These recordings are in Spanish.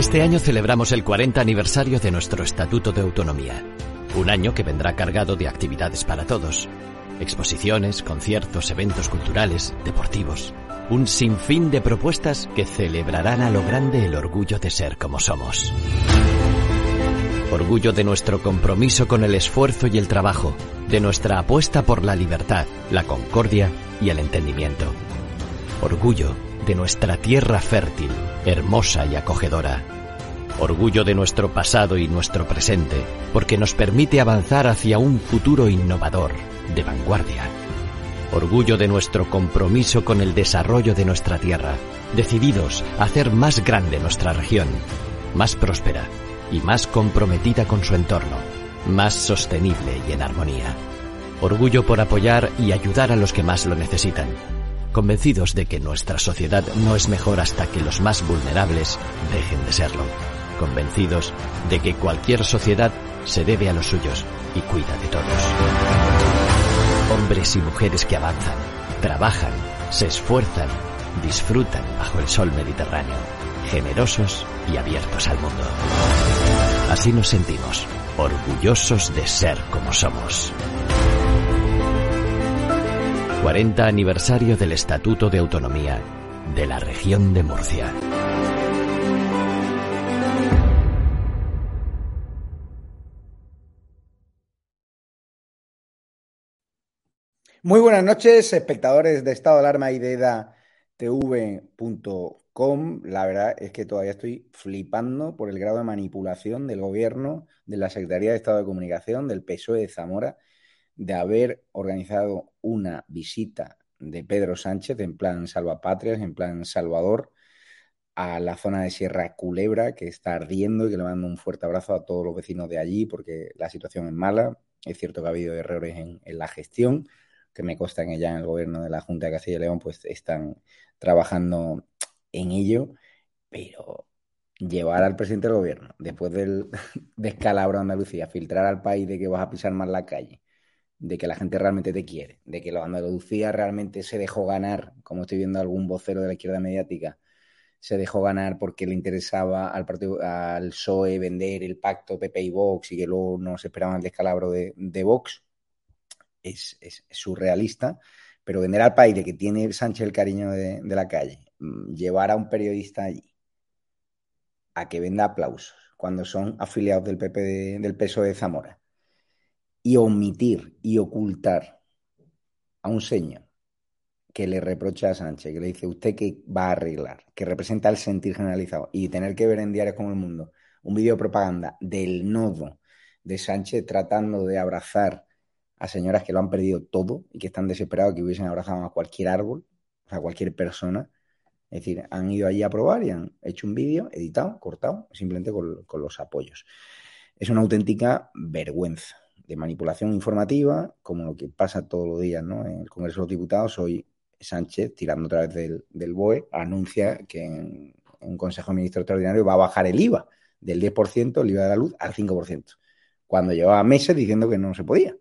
Este año celebramos el 40 aniversario de nuestro Estatuto de Autonomía. Un año que vendrá cargado de actividades para todos. Exposiciones, conciertos, eventos culturales, deportivos. Un sinfín de propuestas que celebrarán a lo grande el orgullo de ser como somos. Orgullo de nuestro compromiso con el esfuerzo y el trabajo, de nuestra apuesta por la libertad, la concordia y el entendimiento. Orgullo de nuestra tierra fértil, hermosa y acogedora. Orgullo de nuestro pasado y nuestro presente, porque nos permite avanzar hacia un futuro innovador, de vanguardia. Orgullo de nuestro compromiso con el desarrollo de nuestra tierra, decididos a hacer más grande nuestra región, más próspera y más comprometida con su entorno, más sostenible y en armonía. Orgullo por apoyar y ayudar a los que más lo necesitan, convencidos de que nuestra sociedad no es mejor hasta que los más vulnerables dejen de serlo, convencidos de que cualquier sociedad se debe a los suyos y cuida de todos. Hombres y mujeres que avanzan, trabajan, se esfuerzan, disfrutan bajo el sol mediterráneo, generosos y abiertos al mundo. Así nos sentimos, orgullosos de ser como somos. 40 aniversario del Estatuto de Autonomía de la región de Murcia. Muy buenas noches, espectadores de Estado de Alarma y de EDATV.com. La verdad es que todavía estoy flipando por el grado de manipulación del gobierno, de la Secretaría de Estado de Comunicación, del PSOE de Zamora, de haber organizado una visita de Pedro Sánchez en plan salvapatrias, en plan salvador, a la zona de Sierra Culebra, que está ardiendo y que le mando un fuerte abrazo a todos los vecinos de allí porque la situación es mala. Es cierto que ha habido errores en, en la gestión que me consta que ya en el gobierno de la Junta de Castilla y León pues están trabajando en ello, pero llevar al presidente del gobierno, después del descalabro de Andalucía, filtrar al país de que vas a pisar más la calle, de que la gente realmente te quiere, de que la Andalucía realmente se dejó ganar, como estoy viendo algún vocero de la izquierda mediática, se dejó ganar porque le interesaba al partido, al PSOE vender el pacto PP y Vox y que luego no se esperaban el descalabro de, de Vox es, surrealista, pero vender al país de que tiene Sánchez el cariño de, la calle, mm, llevar a un periodista allí a que venda aplausos cuando son afiliados del PP del PSOE de Zamora y omitir y ocultar a un señor que le reprocha a Sánchez, que le dice usted que va a arreglar, que representa el sentir generalizado y tener que ver en diarios como El Mundo un vídeo de propaganda del nodo de Sánchez tratando de abrazar a señoras que lo han perdido todo y que están desesperados que hubiesen abrazado a cualquier árbol, a cualquier persona. Es decir, han ido allí a probar y han hecho un vídeo editado, cortado, simplemente con, los apoyos. Es una auténtica vergüenza de manipulación informativa, como lo que pasa todos los días ¿no? en el Congreso de los Diputados. Hoy Sánchez, tirando otra vez del, del BOE, anuncia que en, un Consejo de Ministros Extraordinario va a bajar el IVA del 10%, el IVA de la luz, al 5%, cuando llevaba meses diciendo que no se podía.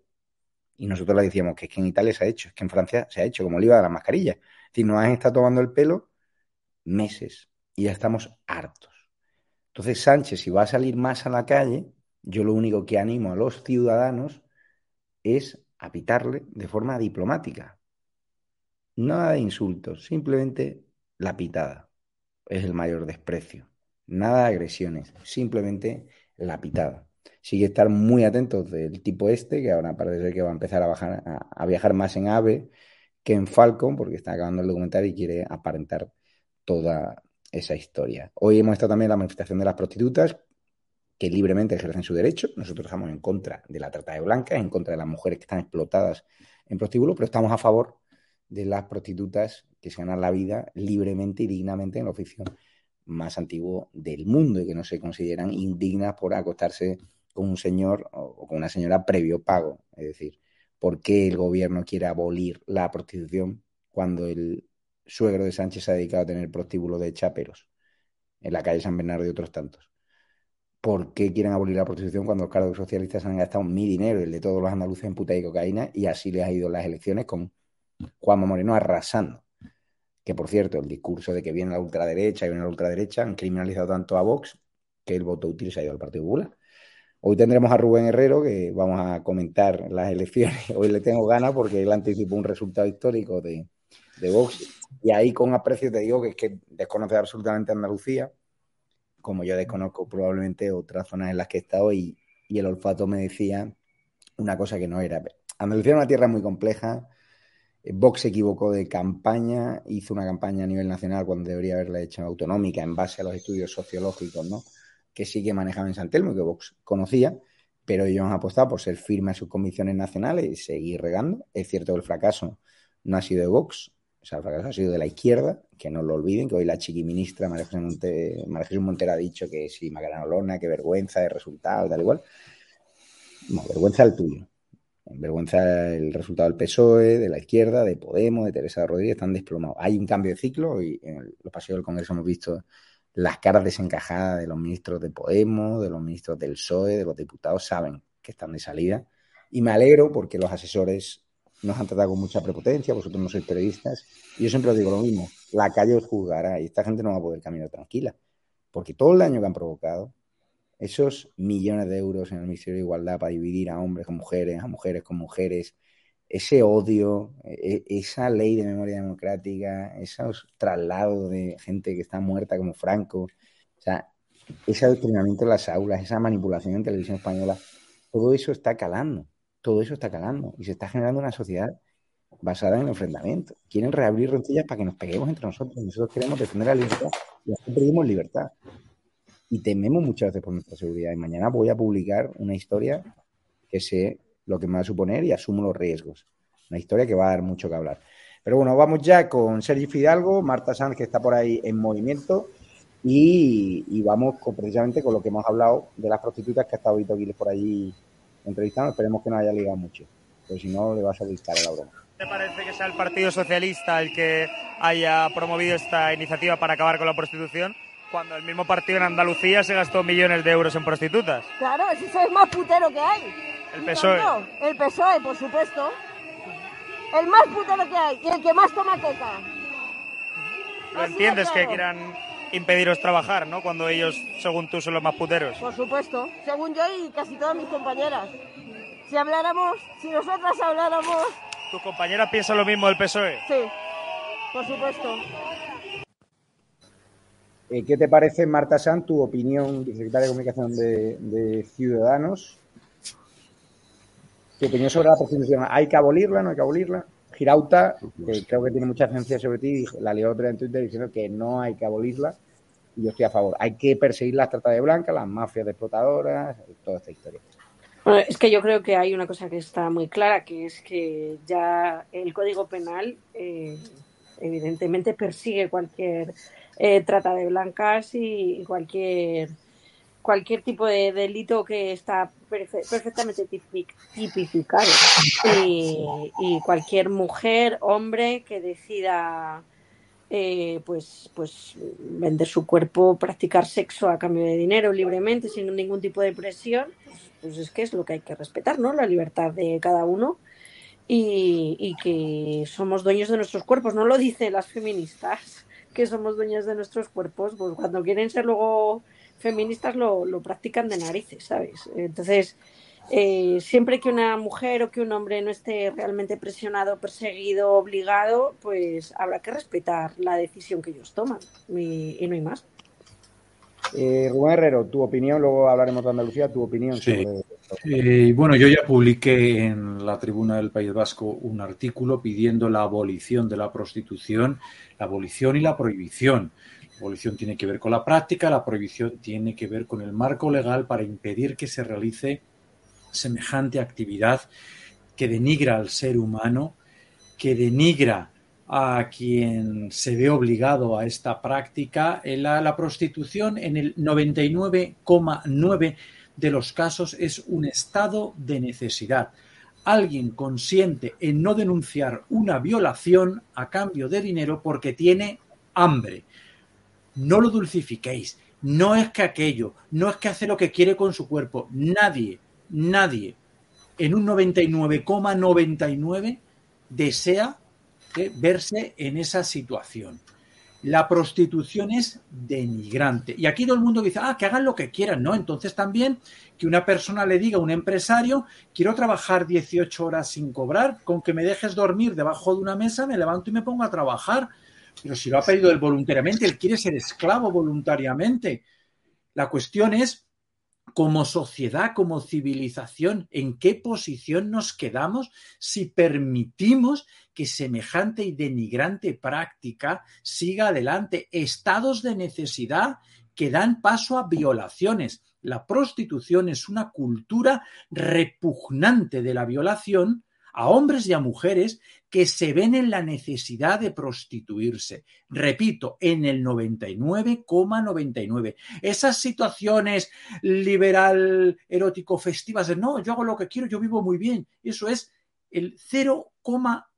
Y nosotros le decíamos que es que en Italia se ha hecho, es que en Francia se ha hecho, como el IVA de las mascarillas. Es decir, nos han estado tomando el pelo meses y ya estamos hartos. Entonces, Sánchez, si va a salir más a la calle, yo lo único que animo a los ciudadanos es a pitarle de forma diplomática. Nada de insultos, simplemente la pitada. Es el mayor desprecio. Nada de agresiones, simplemente la pitada sí que estar muy atentos del tipo este, que ahora parece ser que va a empezar a, bajar, a, viajar más en AVE que en Falcon, porque está acabando el documental y quiere aparentar toda esa historia. Hoy hemos estado también en la manifestación de las prostitutas, que libremente ejercen su derecho. Nosotros estamos en contra de la trata de blancas, en contra de las mujeres que están explotadas en prostíbulos, pero estamos a favor de las prostitutas que se ganan la vida libremente y dignamente en el oficio más antiguo del mundo y que no se consideran indignas por acostarse con un señor o con una señora previo pago. Es decir, ¿por qué el gobierno quiere abolir la prostitución cuando el suegro de Sánchez se ha dedicado a tener prostíbulo de chaperos en la calle San Bernardo y otros tantos? ¿Por qué quieren abolir la prostitución cuando los cargos socialistas han gastado mi dinero, el de todos los andaluces en puta y cocaína, y así les ha ido las elecciones con Juanma Moreno arrasando? Que por cierto, el discurso de que viene la ultraderecha y viene la ultraderecha han criminalizado tanto a Vox que el voto útil se ha ido al Partido Popular. Hoy tendremos a Rubén Herrero, que vamos a comentar las elecciones. Hoy le tengo ganas porque él anticipó un resultado histórico de, de Vox. Y ahí con aprecio te digo que es que desconoce absolutamente Andalucía, como yo desconozco probablemente otras zonas en las que he estado y, y el olfato me decía una cosa que no era. Andalucía es una tierra muy compleja. Vox se equivocó de campaña, hizo una campaña a nivel nacional cuando debería haberla hecho autonómica en base a los estudios sociológicos, ¿no? Que sí que manejaban en San Telmo, que Vox conocía, pero ellos han apostado por ser firmes en sus convicciones nacionales y seguir regando. Es cierto que el fracaso no ha sido de Vox, o sea, el fracaso ha sido de la izquierda, que no lo olviden, que hoy la chiquiministra María Jesús, Montero ha dicho que sí, Macarena Olona, que vergüenza de resultado, tal igual. No, vergüenza el tuyo. Vergüenza el resultado del PSOE, de la izquierda, de Podemos, de Teresa Rodríguez, están desplomados. Hay un cambio de ciclo y en los pasillos del Congreso hemos visto las caras desencajadas de los ministros de Podemos, de los ministros del PSOE, de los diputados, saben que están de salida. Y me alegro porque los asesores nos han tratado con mucha prepotencia, vosotros no sois periodistas. Y yo siempre os digo lo mismo, la calle os juzgará y esta gente no va a poder caminar tranquila, porque todo el daño que han provocado, esos millones de euros en el Ministerio de Igualdad para dividir a hombres con mujeres, a mujeres con mujeres, ese odio, e, esa ley de memoria democrática, esos traslados de gente que está muerta como Franco, o sea, ese adoctrinamiento en las aulas, esa manipulación en televisión española, todo eso está calando todo eso está calando y se está generando una sociedad basada en el enfrentamiento. Quieren reabrir rencillas para que nos peguemos entre nosotros. Nosotros queremos defender la libertad y así perdimos libertad. Y tememos muchas veces por nuestra seguridad. Y mañana voy a publicar una historia que sé lo que me va a suponer y asumo los riesgos. Una historia que va a dar mucho que hablar. Pero bueno, vamos ya con Sergi Fidalgo, Marta Sanz, que está por ahí en movimiento, y, vamos precisamente con lo que hemos hablado de las prostitutas que ha estado Vito por allí entrevistando. Esperemos que no haya ligado mucho, porque si no le va a salir cara la broma. ¿Te parece que sea el Partido Socialista el que haya promovido esta iniciativa para acabar con la prostitución? Cuando el mismo partido en Andalucía se gastó millones de euros en prostitutas. Claro, ese es el más putero que hay. El PSOE. el PSOE, por supuesto. El más putero que hay y el que más toma coca. ¿Lo entiendes que quieran impediros trabajar, ¿no? Cuando ellos, según tú, son los más puteros. Por supuesto, según yo y casi todas mis compañeras. Si habláramos, si nosotras habláramos... ¿Tus compañeras piensan lo mismo del PSOE? Sí, por supuesto. Eh, ¿Qué te parece, Marta San, tu opinión, secretaria de Comunicación de, Ciudadanos? ¿Tu opinión sobre la prostitución? ¿Hay que abolirla, no hay que abolirla? Girauta, que creo que tiene mucha ciencia sobre ti, la leo otra en Twitter diciendo que no hay que abolirla y yo estoy a favor. Hay que perseguir las trata de blanca, las mafias de explotadoras, toda esta historia. Bueno, es que yo creo que hay una cosa que está muy clara, que es que ya el Código Penal eh, evidentemente persigue cualquier eh, trata de blancas y cualquier cualquier tipo de delito que está perfectamente tipificado. Y, cualquier mujer, hombre que decida eh, pues, pues vender su cuerpo, practicar sexo a cambio de dinero libremente, sin ningún tipo de presión, pues, pues es que es lo que hay que respetar, ¿no? La libertad de cada uno y, y que somos dueños de nuestros cuerpos, no lo dicen las feministas, que somos dueños de nuestros cuerpos, pues cuando quieren ser luego feministas lo, lo practican de narices, ¿sabes? Entonces, eh, siempre que una mujer o que un hombre no esté realmente presionado, perseguido, obligado, pues habrá que respetar la decisión que ellos toman y, no hay más. Eh, Rubén Herrero, tu opinión, luego hablaremos de Andalucía, tu opinión sobre... Eh, bueno, yo ya publiqué en la tribuna del País Vasco un artículo pidiendo la abolición de la prostitución, la abolición y la prohibición. La abolición tiene que ver con la práctica, la prohibición tiene que ver con el marco legal para impedir que se realice semejante actividad que denigra al ser humano, que denigra a quien se ve obligado a esta práctica. La, la prostitución en el 99,9 de los casos es un estado de necesidad. Alguien consciente en no denunciar una violación a cambio de dinero porque tiene hambre no lo dulcifiquéis, no es que aquello, no es que hace lo que quiere con su cuerpo, nadie, nadie en un 99,99 desea verse en esa situación. La prostitución es denigrante. Y aquí todo el mundo dice, ah, que hagan lo que quieran, ¿no? Entonces también que una persona le diga a un empresario, quiero trabajar 18 horas sin cobrar, con que me dejes dormir debajo de una mesa, me levanto y me pongo a trabajar. Pero si lo ha pedido él voluntariamente, él quiere ser esclavo voluntariamente. La cuestión es, como sociedad, como civilización, ¿en qué posición nos quedamos si permitimos que semejante y denigrante práctica siga adelante? Estados de necesidad que dan paso a violaciones. La prostitución es una cultura repugnante de la violación a hombres y a mujeres que se ven en la necesidad de prostituirse. Repito, en el 99,99. Esas situaciones liberal, erótico, festivas no, yo hago lo que quiero, yo vivo muy bien. Eso es el 0,1.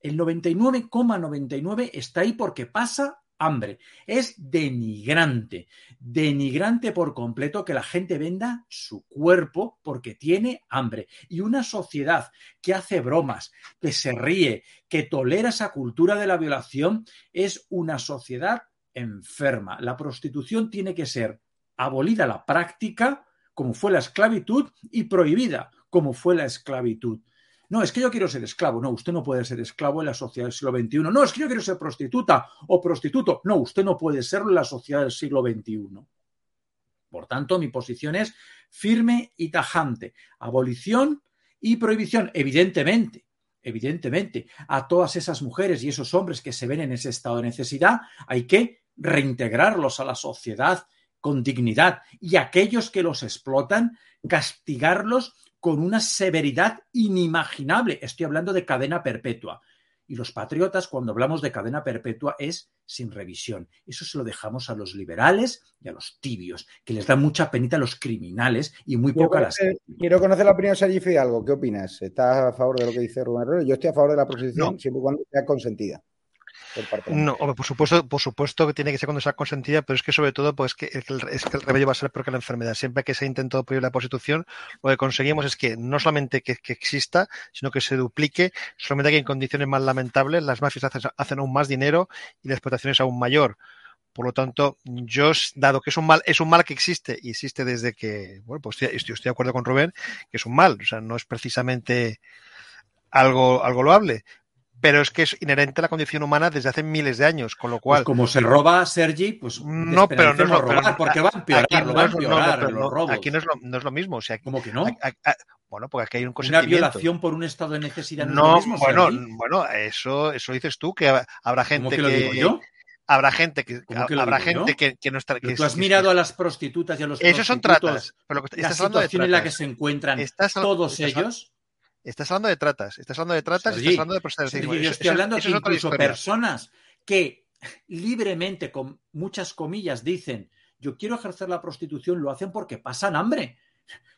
El 99,99 está ahí porque pasa hambre. Es denigrante, denigrante por completo que la gente venda su cuerpo porque tiene hambre. Y una sociedad que hace bromas, que se ríe, que tolera esa cultura de la violación, es una sociedad enferma. La prostitución tiene que ser abolida la práctica, como fue la esclavitud, y prohibida, como fue la esclavitud. No, es que yo quiero ser esclavo. No, usted no puede ser esclavo en la sociedad del siglo XXI. No, es que yo quiero ser prostituta o prostituto. No, usted no puede serlo en la sociedad del siglo XXI. Por tanto, mi posición es firme y tajante. Abolición y prohibición, evidentemente. Evidentemente, a todas esas mujeres y esos hombres que se ven en ese estado de necesidad, hay que reintegrarlos a la sociedad con dignidad y aquellos que los explotan, castigarlos con una severidad inimaginable. Estoy hablando de cadena perpetua. Y los patriotas, cuando hablamos de cadena perpetua, es sin revisión. Eso se lo dejamos a los liberales y a los tibios, que les da mucha penita a los criminales y muy poca a las. Quiero conocer la opinión de Sergi Fidalgo. ¿Qué opinas? ¿Estás a favor de lo que dice Rubén Herrero? Yo estoy a favor de la proposición siempre y cuando sea consentida. No, por supuesto, por supuesto que tiene que ser cuando sea consentida, pero es que sobre todo pues que el, es que el remedio va a ser peor que la enfermedad. Siempre que se ha intentado prohibir la prostitución, lo que conseguimos es que no solamente que, exista, sino que se duplique, solamente que en condiciones más lamentables las mafias hacen, aún más dinero y la explotación es aún mayor. Por lo tanto, yo, dado que es un mal, es un mal que existe y existe desde que, bueno, pues estoy, estoy de acuerdo con Rubén, que es un mal, o sea, no es precisamente algo, algo loable, pero es que es inherente a la condición humana desde hace miles de años, con lo pues cual... como se roba Sergi, pues no, pero no es lo robar, porque va a empeorar, aquí no, va a empeorar los robos. Aquí no es lo, no es lo mismo, o sea, ¿Cómo que no? bueno, porque aquí hay un consentimiento. Una violación por un estado de necesidad no, mismo, bueno, bueno, eso, eso dices tú, que habrá gente que... Lo digo yo? Habrá gente que, habrá gente que, que, no está. Que, tú has mirado a las prostitutas y a los Esos son tratas. Pero la situación en la que se encuentran todos ellos Estás hablando de tratas, estás hablando de tratas, estás hablando de yo estoy hablando de incluso personas que libremente, con muchas comillas, dicen yo quiero ejercer la prostitución, lo hacen porque pasan hambre.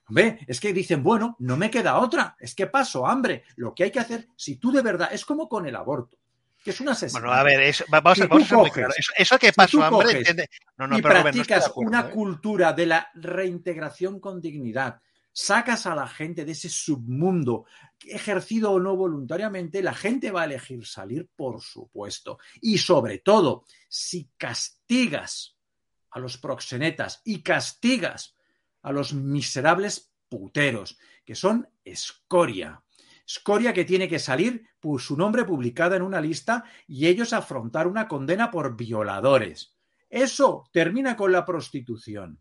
Ve, es que dicen, bueno, no me queda otra, es que paso hambre. Lo que hay que hacer, si tú de verdad, es como con el aborto, que es una asesinato. Bueno, a ver, eso, vamos, a, vamos a claro. Eso, que paso hambre, no, no, y pero practicas una ¿eh? cultura de la reintegración con dignidad, sacas a la gente de ese submundo, ejercido o no voluntariamente, la gente va a elegir salir, por supuesto. Y sobre todo, si castigas a los proxenetas y castigas a los miserables puteros, que son escoria. Escoria que tiene que salir por su nombre publicada en una lista y ellos afrontar una condena por violadores. Eso termina con la prostitución.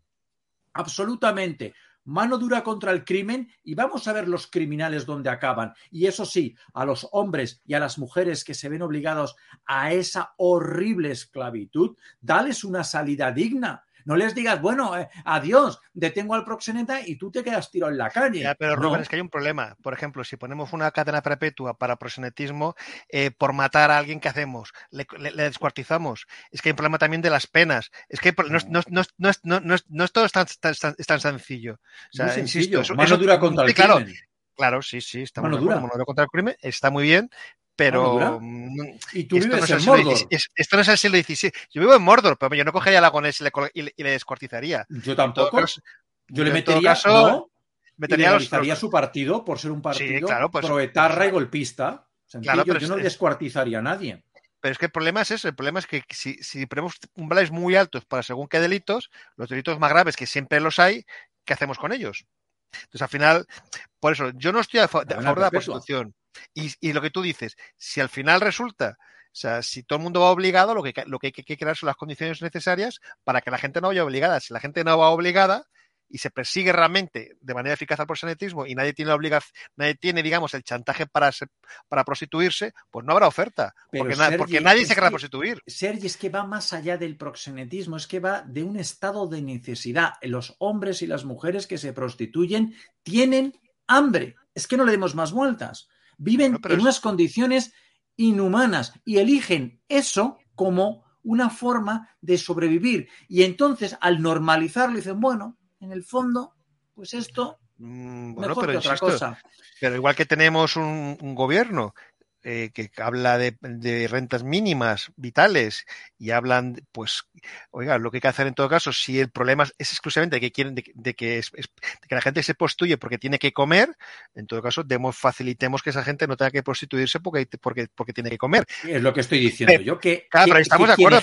Absolutamente mano dura contra el crimen y vamos a ver los criminales donde acaban. Y eso sí, a los hombres y a las mujeres que se ven obligados a esa horrible esclavitud, dales una salida digna. No les digas, bueno, eh, adiós, detengo al proxeneta y tú te quedas tirado en la calle. pero Rubén, es que hay un problema. Por ejemplo, si ponemos una cadena perpetua para proxenetismo, eh, por matar a alguien, ¿qué hacemos? Le, descuartizamos. Es que hay un problema también de las penas. Es que no, no, es todo tan, tan, sencillo. O sea, insisto, eso, mano dura contra el claro, crimen. Claro, sí, sí, está mano dura. mano dura contra el crimen, está muy bien, pero. Mm, y tú vives en Mordor. esto no es el siglo XVI. Yo vivo en Mordor, pero yo no cogería la con y le, y le descuartizaría. Yo tampoco. yo le metería. Caso, ¿no? metería y su partido por ser un partido sí, claro, pues, proetarra y golpista. Claro, pero yo no descuartizaría a nadie. pero es que el problema es eso, el problema es que si, si ponemos umbrales muy altos para según qué delitos, los delitos más graves, que siempre los hay, ¿qué hacemos con ellos? Entonces, al final, por eso, yo no estoy a, favor de la prostitución. Y, y, lo que tú dices, si al final resulta, o sea, si todo el mundo va obligado, lo que, lo que hay que crear son las condiciones necesarias para que la gente no vaya obligada. Si la gente no va obligada, y se persigue realmente de manera eficaz al proxenetismo y nadie tiene la obligación, nadie tiene, digamos, el chantaje para, para prostituirse, pues no habrá oferta. porque, porque, nadie se querrá prostituir. Sergi, es que va más allá del proxenetismo, es que va de un estado de necesidad. Los hombres y las mujeres que se prostituyen tienen hambre. Es que no le demos más vueltas. Viven en unas condiciones inhumanas y eligen eso como una forma de sobrevivir. Y entonces, al normalizarlo, dicen, bueno, en el fondo, pues esto mm, bueno, pero otra cosa. Pero igual que tenemos un, gobierno eh, que habla de, rentas mínimas vitales y hablan, pues, oiga, lo que hay que hacer en todo caso, si el problema es exclusivamente de que quieren, de, que, es, que la gente se prostituye porque tiene que comer, en todo caso, demos, facilitemos que esa gente no tenga que prostituirse porque, porque, porque tiene que comer. Es lo que estoy diciendo yo, que, claro, estamos de acuerdo,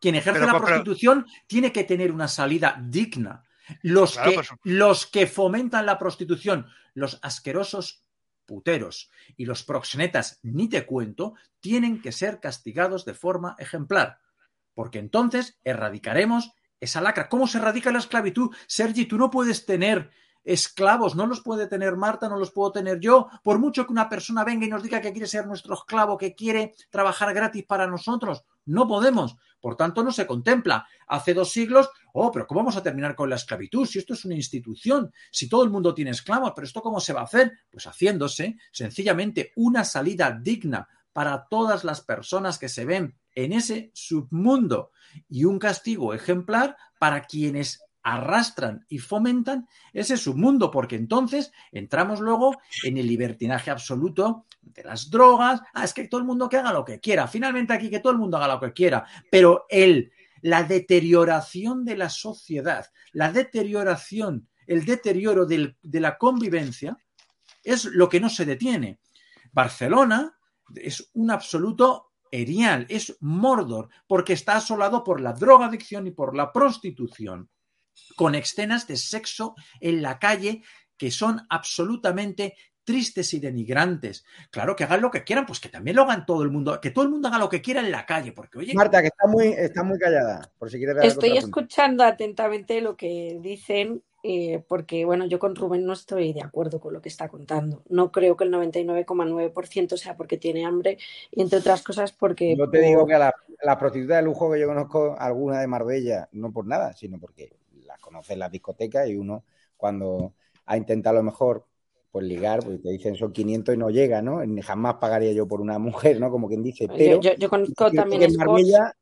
quien ejerce la, prostitución tiene que tener una salida digna. Los, que, los que fomentan la prostitución, los asquerosos puteros y los proxenetas, ni te cuento, tienen que ser castigados de forma ejemplar, porque entonces erradicaremos esa lacra. ¿Cómo se erradica la esclavitud? Sergi, tú no puedes tener esclavos, no los puede tener Marta, no los puedo tener yo, por mucho que una persona venga y nos diga que quiere ser nuestro esclavo, que quiere trabajar gratis para nosotros, no podemos. Por tanto, no se contempla. Hace dos siglos, oh, pero ¿cómo vamos a terminar con la esclavitud? Si esto es una institución, si todo el mundo tiene esclavos, pero ¿esto cómo se va a hacer? Pues haciéndose sencillamente una salida digna para todas las personas que se ven en ese submundo y un castigo ejemplar para quienes arrastran y fomentan ese submundo, porque entonces entramos luego en el libertinaje absoluto de las drogas. Ah, es que todo el mundo que haga lo que quiera. Finalmente aquí que todo el mundo haga lo que quiera. Pero el, la deterioración de la sociedad, la deterioración, el deterioro del, de la convivencia es lo que no se detiene. Barcelona es un absoluto erial, es Mordor, porque está asolado por la drogadicción y por la prostitución con escenas de sexo en la calle que son absolutamente tristes y denigrantes. Claro, que hagan lo que quieran, pues que también lo hagan todo el mundo, que todo el mundo haga lo que quiera en la calle, porque oye... Marta, que está muy, está muy callada, por si quieres Estoy escuchando atentamente lo que dicen, eh, porque bueno, yo con Rubén no estoy de acuerdo con lo que está contando. No creo que el 99,9% sea porque tiene hambre, y entre otras cosas porque... Yo te digo que a la, la prostituta de lujo que yo conozco, alguna de Marbella, no por nada, sino porque conoces las discotecas y uno cuando ha intentado a lo mejor pues ligar, pues te dicen son 500 y no llega, ¿no? Jamás pagaría yo por una mujer, ¿no? Como quien dice, pero yo, conozco también en Marbella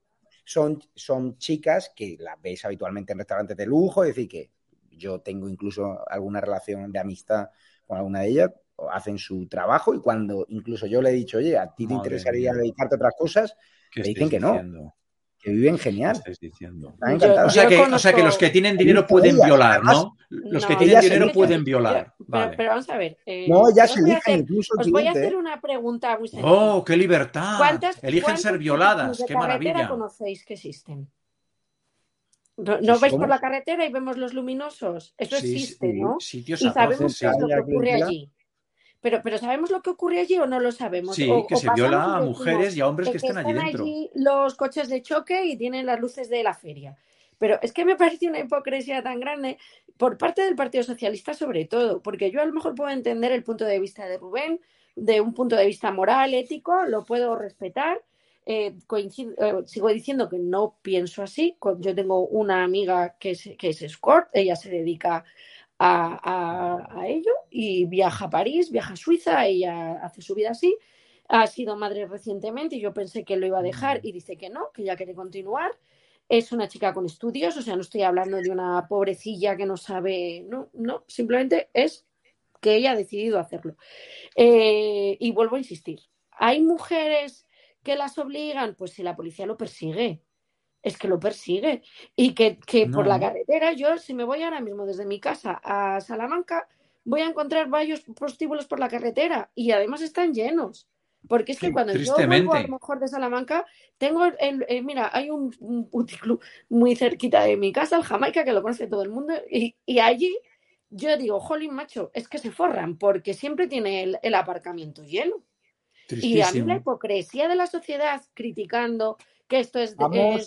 son, son chicas que las veis habitualmente en restaurantes de lujo, es decir, que yo tengo incluso alguna relación de amistad con alguna de ellas, hacen su trabajo y cuando incluso yo le he dicho, oye, a ti te interesaría dedicarte a otras cosas, me dicen que no que viven genial. O, sea que, o, sea que, los que tienen dinero pueden violar, ¿no? Los que tienen dinero pueden violar. Pero, pero, vamos a ver. Eh, no, ya se eligen incluso. Os voy a hacer una pregunta muy sencilla. ¡Oh, qué libertad! Eligen ser violadas, qué maravilla. conocéis que existen? ¿No, vais por la carretera y vemos los luminosos? Eso existe, ¿no? y sabemos qué es lo que ocurre allí. Pero, pero ¿sabemos lo que ocurre allí o no lo sabemos? Sí, que se viola a mujeres y a hombres que, están, allí dentro. Allí los coches de choque y tienen las luces de la feria. Pero es que me parece una hipocresía tan grande por parte del Partido Socialista sobre todo, porque yo a lo mejor puedo entender el punto de vista de Rubén, de un punto de vista moral, ético, lo puedo respetar. Eh, eh, sigo diciendo que no pienso así. Yo tengo una amiga que es, que es escort, ella se dedica a, ello y viaja a París, viaja a Suiza, ella hace su vida así. Ha sido madre recientemente y yo pensé que lo iba a dejar y dice que no, que ya quiere continuar. Es una chica con estudios, o sea, no estoy hablando de una pobrecilla que no sabe, no, no, simplemente es que ella ha decidido hacerlo. Eh, y vuelvo a insistir, ¿hay mujeres que las obligan? Pues si la policía lo persigue, es que lo persigue. Y que, por la carretera, yo si me voy ahora mismo desde mi casa a Salamanca, voy a encontrar varios prostíbulos por la carretera y además están llenos. Porque es que cuando yo vuelvo a lo mejor de Salamanca, tengo el, eh, mira, hay un, un muy cerquita de mi casa, el Jamaica, que lo conoce todo el mundo, y, allí yo digo, jolín, macho, es que se forran, porque siempre tiene el, aparcamiento lleno. Y a mí la hipocresía de la sociedad criticando que esto es,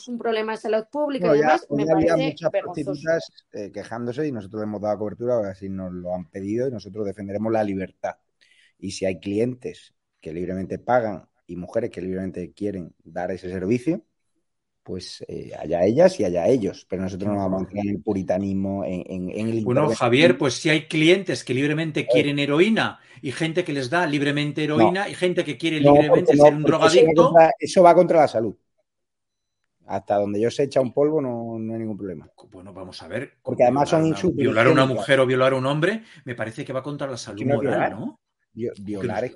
un problema de salud pública y demás, me parece muchas prostitutas eh, quejándose y nosotros hemos dado cobertura, ahora sí nos lo han pedido y nosotros defenderemos la libertad. Y si hay clientes que libremente pagan y mujeres que libremente quieren dar ese servicio, pues eh, allá ellas y allá ellos. Pero nosotros no vamos a entrar en el puritanismo, en, el... Bueno, Javier, pues si hay clientes que libremente eh. quieren heroína y gente que les da libremente heroína y gente que quiere libremente ser un drogadicto... Eso va, contra, la salud. Hasta donde yo se echa un polvo no, hay ningún problema. Bueno, vamos a ver. Porque además son insultos. Violar a una mujer o violar a un hombre me parece que va contra la salud moral, ¿no? Violar, es,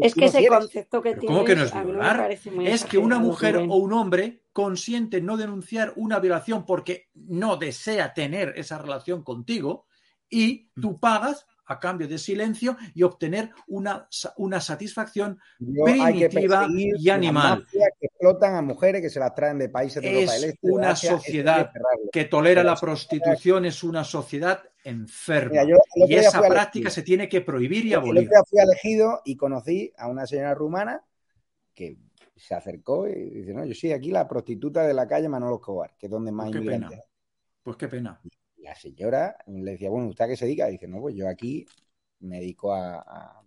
es, que ese concepto que tiene. ¿Cómo que no es violar? Es que una mujer o un hombre consiente no denunciar una violación porque no desea tener esa relación contigo y tú pagas a cambio de silencio y obtener una, una satisfacción primitiva y animal. Que explotan a mujeres que se las traen de países de Europa del Este. Una sociedad que tolera la prostitución es una sociedad enferma. y esa práctica se tiene que prohibir y abolir. Yo fui elegido y conocí a una señora rumana que se acercó y dice, no, yo soy aquí la prostituta de la calle Manolo Escobar, que es donde más pues inmigrantes Pues qué pena la señora le decía, bueno, ¿usted a qué se dedica? dice, no, pues yo aquí me dedico a,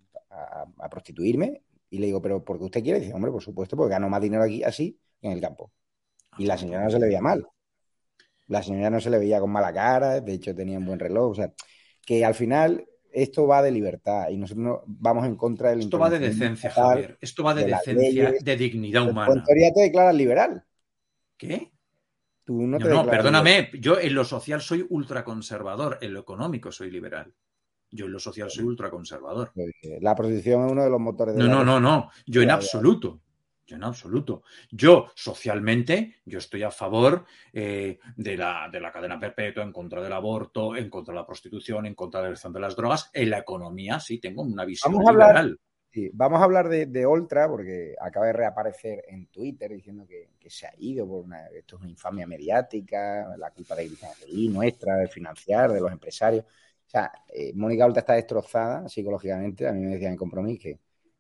prostituirme. Y le digo, ¿pero por qué usted quiere? dice, hombre, por supuesto, porque gano más dinero aquí así que en el campo. Y la señora no se le veía mal. La señora no se le veía con mala cara, de hecho tenía un buen reloj. O sea, que al final esto va de libertad y nosotros vamos en contra del Esto va de decencia, Javier. Esto va de, decencia, de dignidad humana. En teoría te declaras liberal. ¿Qué? No, no, perdóname, yo en lo social soy ultraconservador, en lo económico soy liberal. Yo en lo social soy ultraconservador. La posición es uno de los motores de No, no, no, no. Yo en absoluto. Yo en absoluto. Yo, socialmente, yo estoy a favor eh, de, la, de, la, cadena perpetua, en contra del aborto, en contra de la prostitución, en contra de la elección de las drogas. En la economía, sí, tengo una visión liberal vamos a hablar de, de, Oltra porque acaba de reaparecer en Twitter diciendo que, se ha ido por una, esto es una infamia mediática, la culpa de Cristina nuestra, de financiar, de los empresarios. O sea, eh, Mónica Oltra está destrozada psicológicamente. A mí me decían en compromiso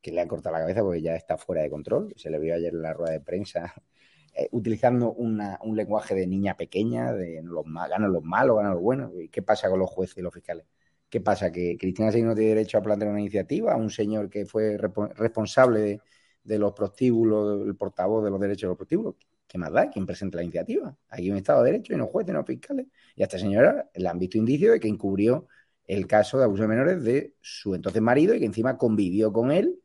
que, le han cortado la cabeza porque ya está fuera de control. Se le vio ayer en la rueda de prensa eh, utilizando un lenguaje de niña pequeña, de los, ganan los malos, ganan los buenos. ¿Y qué pasa con los jueces y los fiscales? ¿Qué pasa? ¿Que Cristina Seguí no tiene derecho a plantear una iniciativa? ¿Un señor que fue responsable de, los prostíbulos, el portavoz de los derechos de los prostíbulos? ¿Qué más da? ¿Quién presenta la iniciativa? Aquí un Estado de Derecho y no jueces, no fiscales. Y a esta señora le han visto indicios de que encubrió el caso de abuso de menores de su entonces marido y que encima convivió con él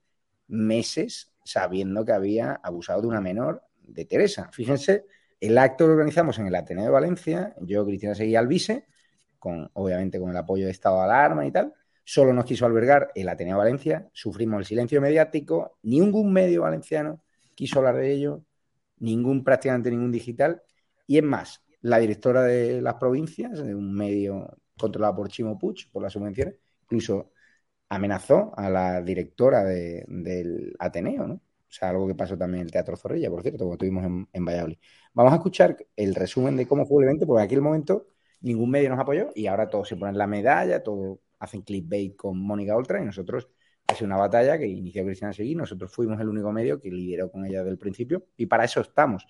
meses sabiendo que había abusado de una menor de Teresa. Fíjense, el acto que organizamos en el Ateneo de Valencia, yo, Cristina Seguí Alvise, con, obviamente con el apoyo de estado de alarma y tal. Solo nos quiso albergar el Ateneo Valencia, sufrimos el silencio mediático, ningún medio valenciano quiso hablar de ello, ningún prácticamente ningún digital. Y es más, la directora de las provincias, de un medio controlado por Chimo Puig, por las subvenciones, incluso amenazó a la directora del Ateneo, ¿no? O sea, algo que pasó también en el Teatro Zorrilla, por cierto, como tuvimos en, en Valladolid. Vamos a escuchar el resumen de cómo fue el evento, porque aquí el momento ningún medio nos apoyó y ahora todos se ponen la medalla, todos hacen clickbait con Mónica Ultra y nosotros hace una batalla que inició Cristina Seguí, nosotros fuimos el único medio que lideró con ella desde el principio y para eso estamos.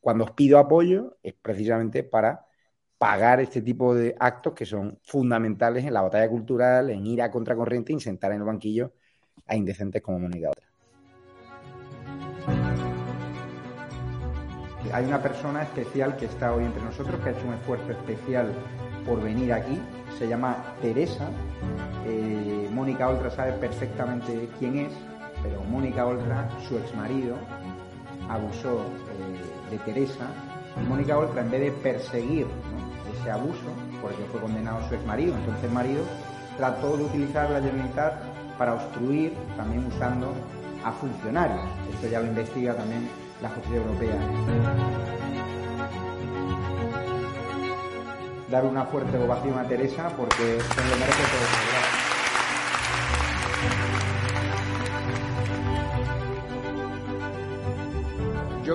Cuando os pido apoyo es precisamente para pagar este tipo de actos que son fundamentales en la batalla cultural, en ir a contracorriente y sentar en el banquillo a indecentes como Mónica Ultra. Hay una persona especial que está hoy entre nosotros, que ha hecho un esfuerzo especial por venir aquí. Se llama Teresa. Eh, Mónica Oltra sabe perfectamente quién es, pero Mónica Oltra, su exmarido, abusó eh, de Teresa. Mónica Oltra, en vez de perseguir ese abuso, porque fue condenado su exmarido, entonces marido, trató de utilizar la Generalitat para obstruir, también usando a funcionarios. Esto ya lo investiga también la justicia europea. Dar una fuerte ovación a Teresa porque se lo merece todo.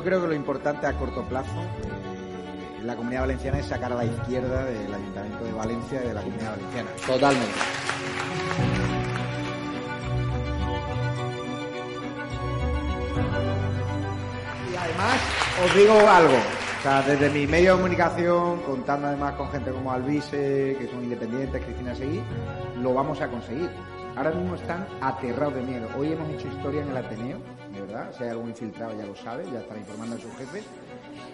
creo que lo importante a corto plazo eh, la comunidad valenciana es sacar a la izquierda del Ayuntamiento de Valencia y de la comunidad valenciana. Totalmente. Os digo algo. O sea, desde mi medio de comunicación, contando además con gente como Alvise, que son independientes, Cristina Seguí, lo vamos a conseguir. Ahora mismo están aterrados de miedo. Hoy hemos hecho historia en el Ateneo, de verdad. Si hay algún infiltrado ya lo sabe, ya están informando a sus jefes.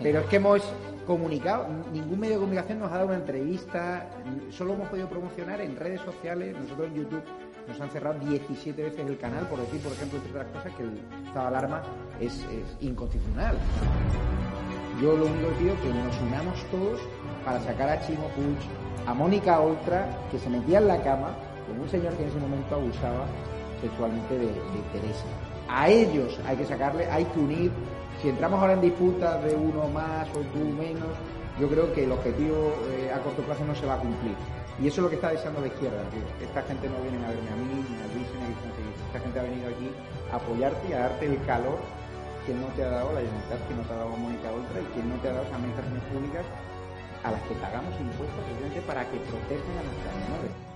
Pero es que hemos comunicado, ningún medio de comunicación nos ha dado una entrevista, solo hemos podido promocionar en redes sociales, nosotros en YouTube nos han cerrado 17 veces el canal por decir, por ejemplo, entre otras cosas, que el estado de alarma es, inconstitucional. Yo lo único que pido es que nos unamos todos para sacar a Chimo Puig, a Mónica Oltra, que se metía en la cama con un señor que en ese momento abusaba sexualmente de, de Teresa. A ellos hay que sacarle, hay que unir. Si entramos ahora en disputas de uno más o tú menos, yo creo que el objetivo eh, a corto plazo no se va a cumplir. Y eso es lo que está deseando la izquierda, que esta gente no viene a verme a mí, ni a Luis, ni a Vicente. Esta gente ha venido aquí a apoyarte y a darte el calor que no te ha dado la Generalitat, que no te ha dado Mónica Oltra y que no te ha dado esas administraciones públicas a las que pagamos impuestos precisamente para que protejan a nuestras menores.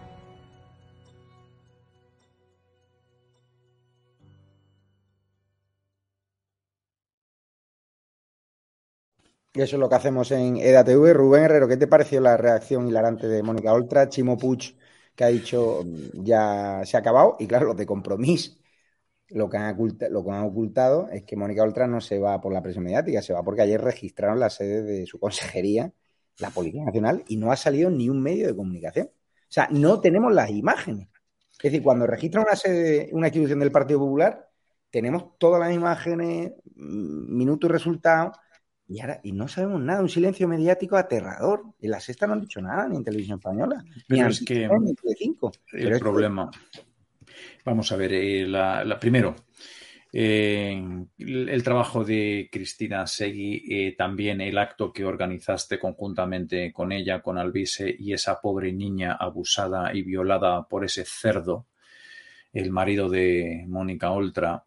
Y eso es lo que hacemos en EDATV. Rubén Herrero, ¿qué te pareció la reacción hilarante de Mónica Oltra? Chimo Puig, que ha dicho ya se ha acabado. Y claro, los de compromiso, lo que, han ocultado, lo que han ocultado es que Mónica Oltra no se va por la presión mediática, se va porque ayer registraron la sede de su consejería, la Policía Nacional, y no ha salido ni un medio de comunicación. O sea, no tenemos las imágenes. Es decir, cuando registran una sede, una institución del Partido Popular, tenemos todas las imágenes, minuto y resultado y ahora, y no sabemos nada, un silencio mediático aterrador. En la sexta no han dicho nada, ni en televisión española, Pero ni es que en el Pero es que- problema. Vamos a ver, eh, la, la- primero, eh, el, el trabajo de Cristina Segui, eh, también el acto que organizaste conjuntamente con ella, con Alvise y esa pobre niña abusada y violada por ese cerdo, el marido de Mónica Oltra.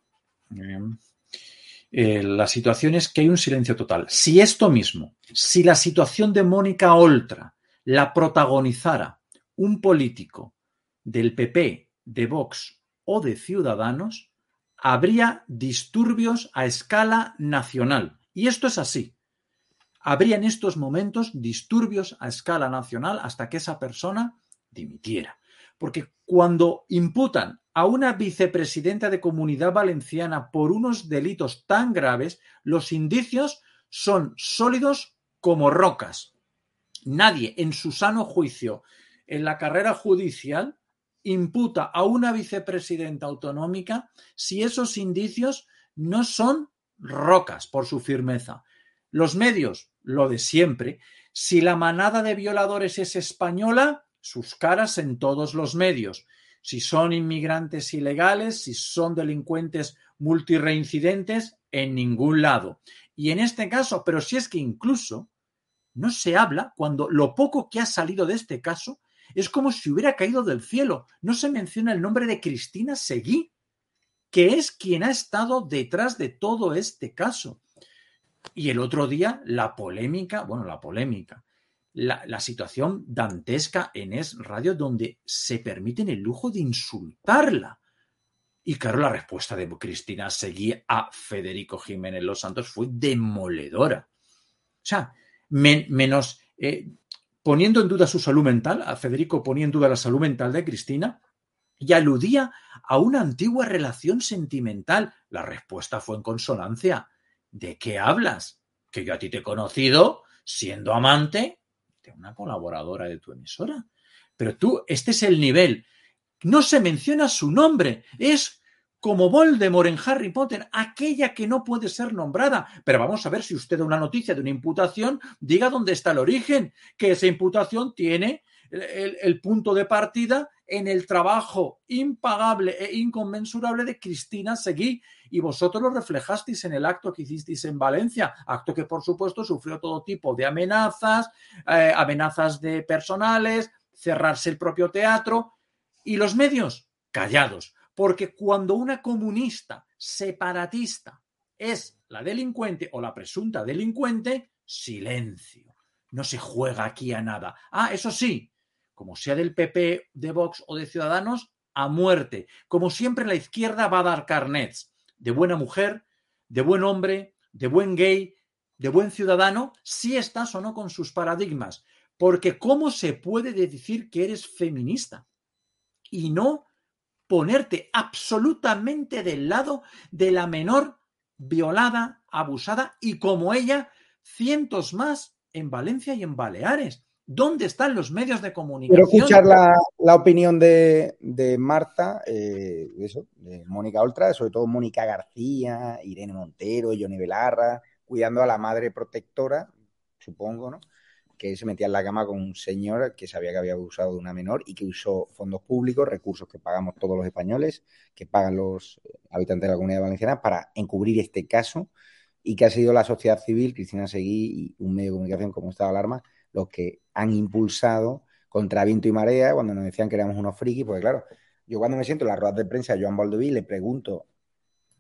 Eh, la situación es que hay un silencio total. Si esto mismo, si la situación de Mónica Oltra la protagonizara un político del PP, de Vox o de Ciudadanos, habría disturbios a escala nacional. Y esto es así. Habría en estos momentos disturbios a escala nacional hasta que esa persona dimitiera. Porque cuando imputan a una vicepresidenta de comunidad valenciana por unos delitos tan graves, los indicios son sólidos como rocas. Nadie en su sano juicio en la carrera judicial imputa a una vicepresidenta autonómica si esos indicios no son rocas por su firmeza. Los medios, lo de siempre. Si la manada de violadores es española, sus caras en todos los medios. Si son inmigrantes ilegales, si son delincuentes multireincidentes, en ningún lado. Y en este caso, pero si es que incluso no se habla cuando lo poco que ha salido de este caso es como si hubiera caído del cielo. No se menciona el nombre de Cristina Seguí, que es quien ha estado detrás de todo este caso. Y el otro día, la polémica, bueno, la polémica, la, situación dantesca en Es Radio, donde se permiten el lujo de insultarla. Y claro, la respuesta de Cristina Seguí a Federico Jiménez Los Santos fue demoledora. O sea, men- menos eh, poniendo en duda su salud mental, a Federico ponía en duda la salud mental de Cristina y aludía a una antigua relación sentimental. La respuesta fue en consonancia. ¿De qué hablas? Que yo a ti te he conocido siendo amante de una colaboradora de tu emisora. Pero tú, este es el nivel. No se menciona su nombre. Es como Voldemort en Harry Potter, aquella que no puede ser nombrada. Pero vamos a ver si usted da una noticia de una imputación, diga dónde está el origen, que esa imputación tiene el, punto de partida en el trabajo impagable e inconmensurable de Cristina Seguí. Y vosotros lo reflejasteis en el acto que hicisteis en Valencia, acto que por supuesto sufrió todo tipo de amenazas, eh, amenazas de personales, cerrarse el propio teatro y los medios callados. Porque cuando una comunista separatista es la delincuente o la presunta delincuente, silencio. No se juega aquí a nada. Ah, eso sí, como sea del PP, de Vox o de Ciudadanos, a muerte. Como siempre, la izquierda va a dar carnets de buena mujer, de buen hombre, de buen gay, de buen ciudadano, si estás o no con sus paradigmas. Porque ¿cómo se puede decir que eres feminista? Y no ponerte absolutamente del lado de la menor violada, abusada y como ella, cientos más en Valencia y en Baleares. ¿Dónde están los medios de comunicación? Quiero escuchar la, la opinión de, de Marta, eh, eso, de Mónica Oltra, sobre todo Mónica García, Irene Montero, Johnny Belarra, cuidando a la madre protectora, supongo, ¿no? Que se metía en la cama con un señor que sabía que había abusado de una menor y que usó fondos públicos, recursos que pagamos todos los españoles, que pagan los habitantes de la comunidad valenciana, para encubrir este caso y que ha sido la sociedad civil, Cristina Seguí y un medio de comunicación como Estado de Alarma, los que han impulsado contra viento y marea cuando nos decían que éramos unos frikis, porque claro, yo cuando me siento en las ruedas de prensa Joan Baldoví le pregunto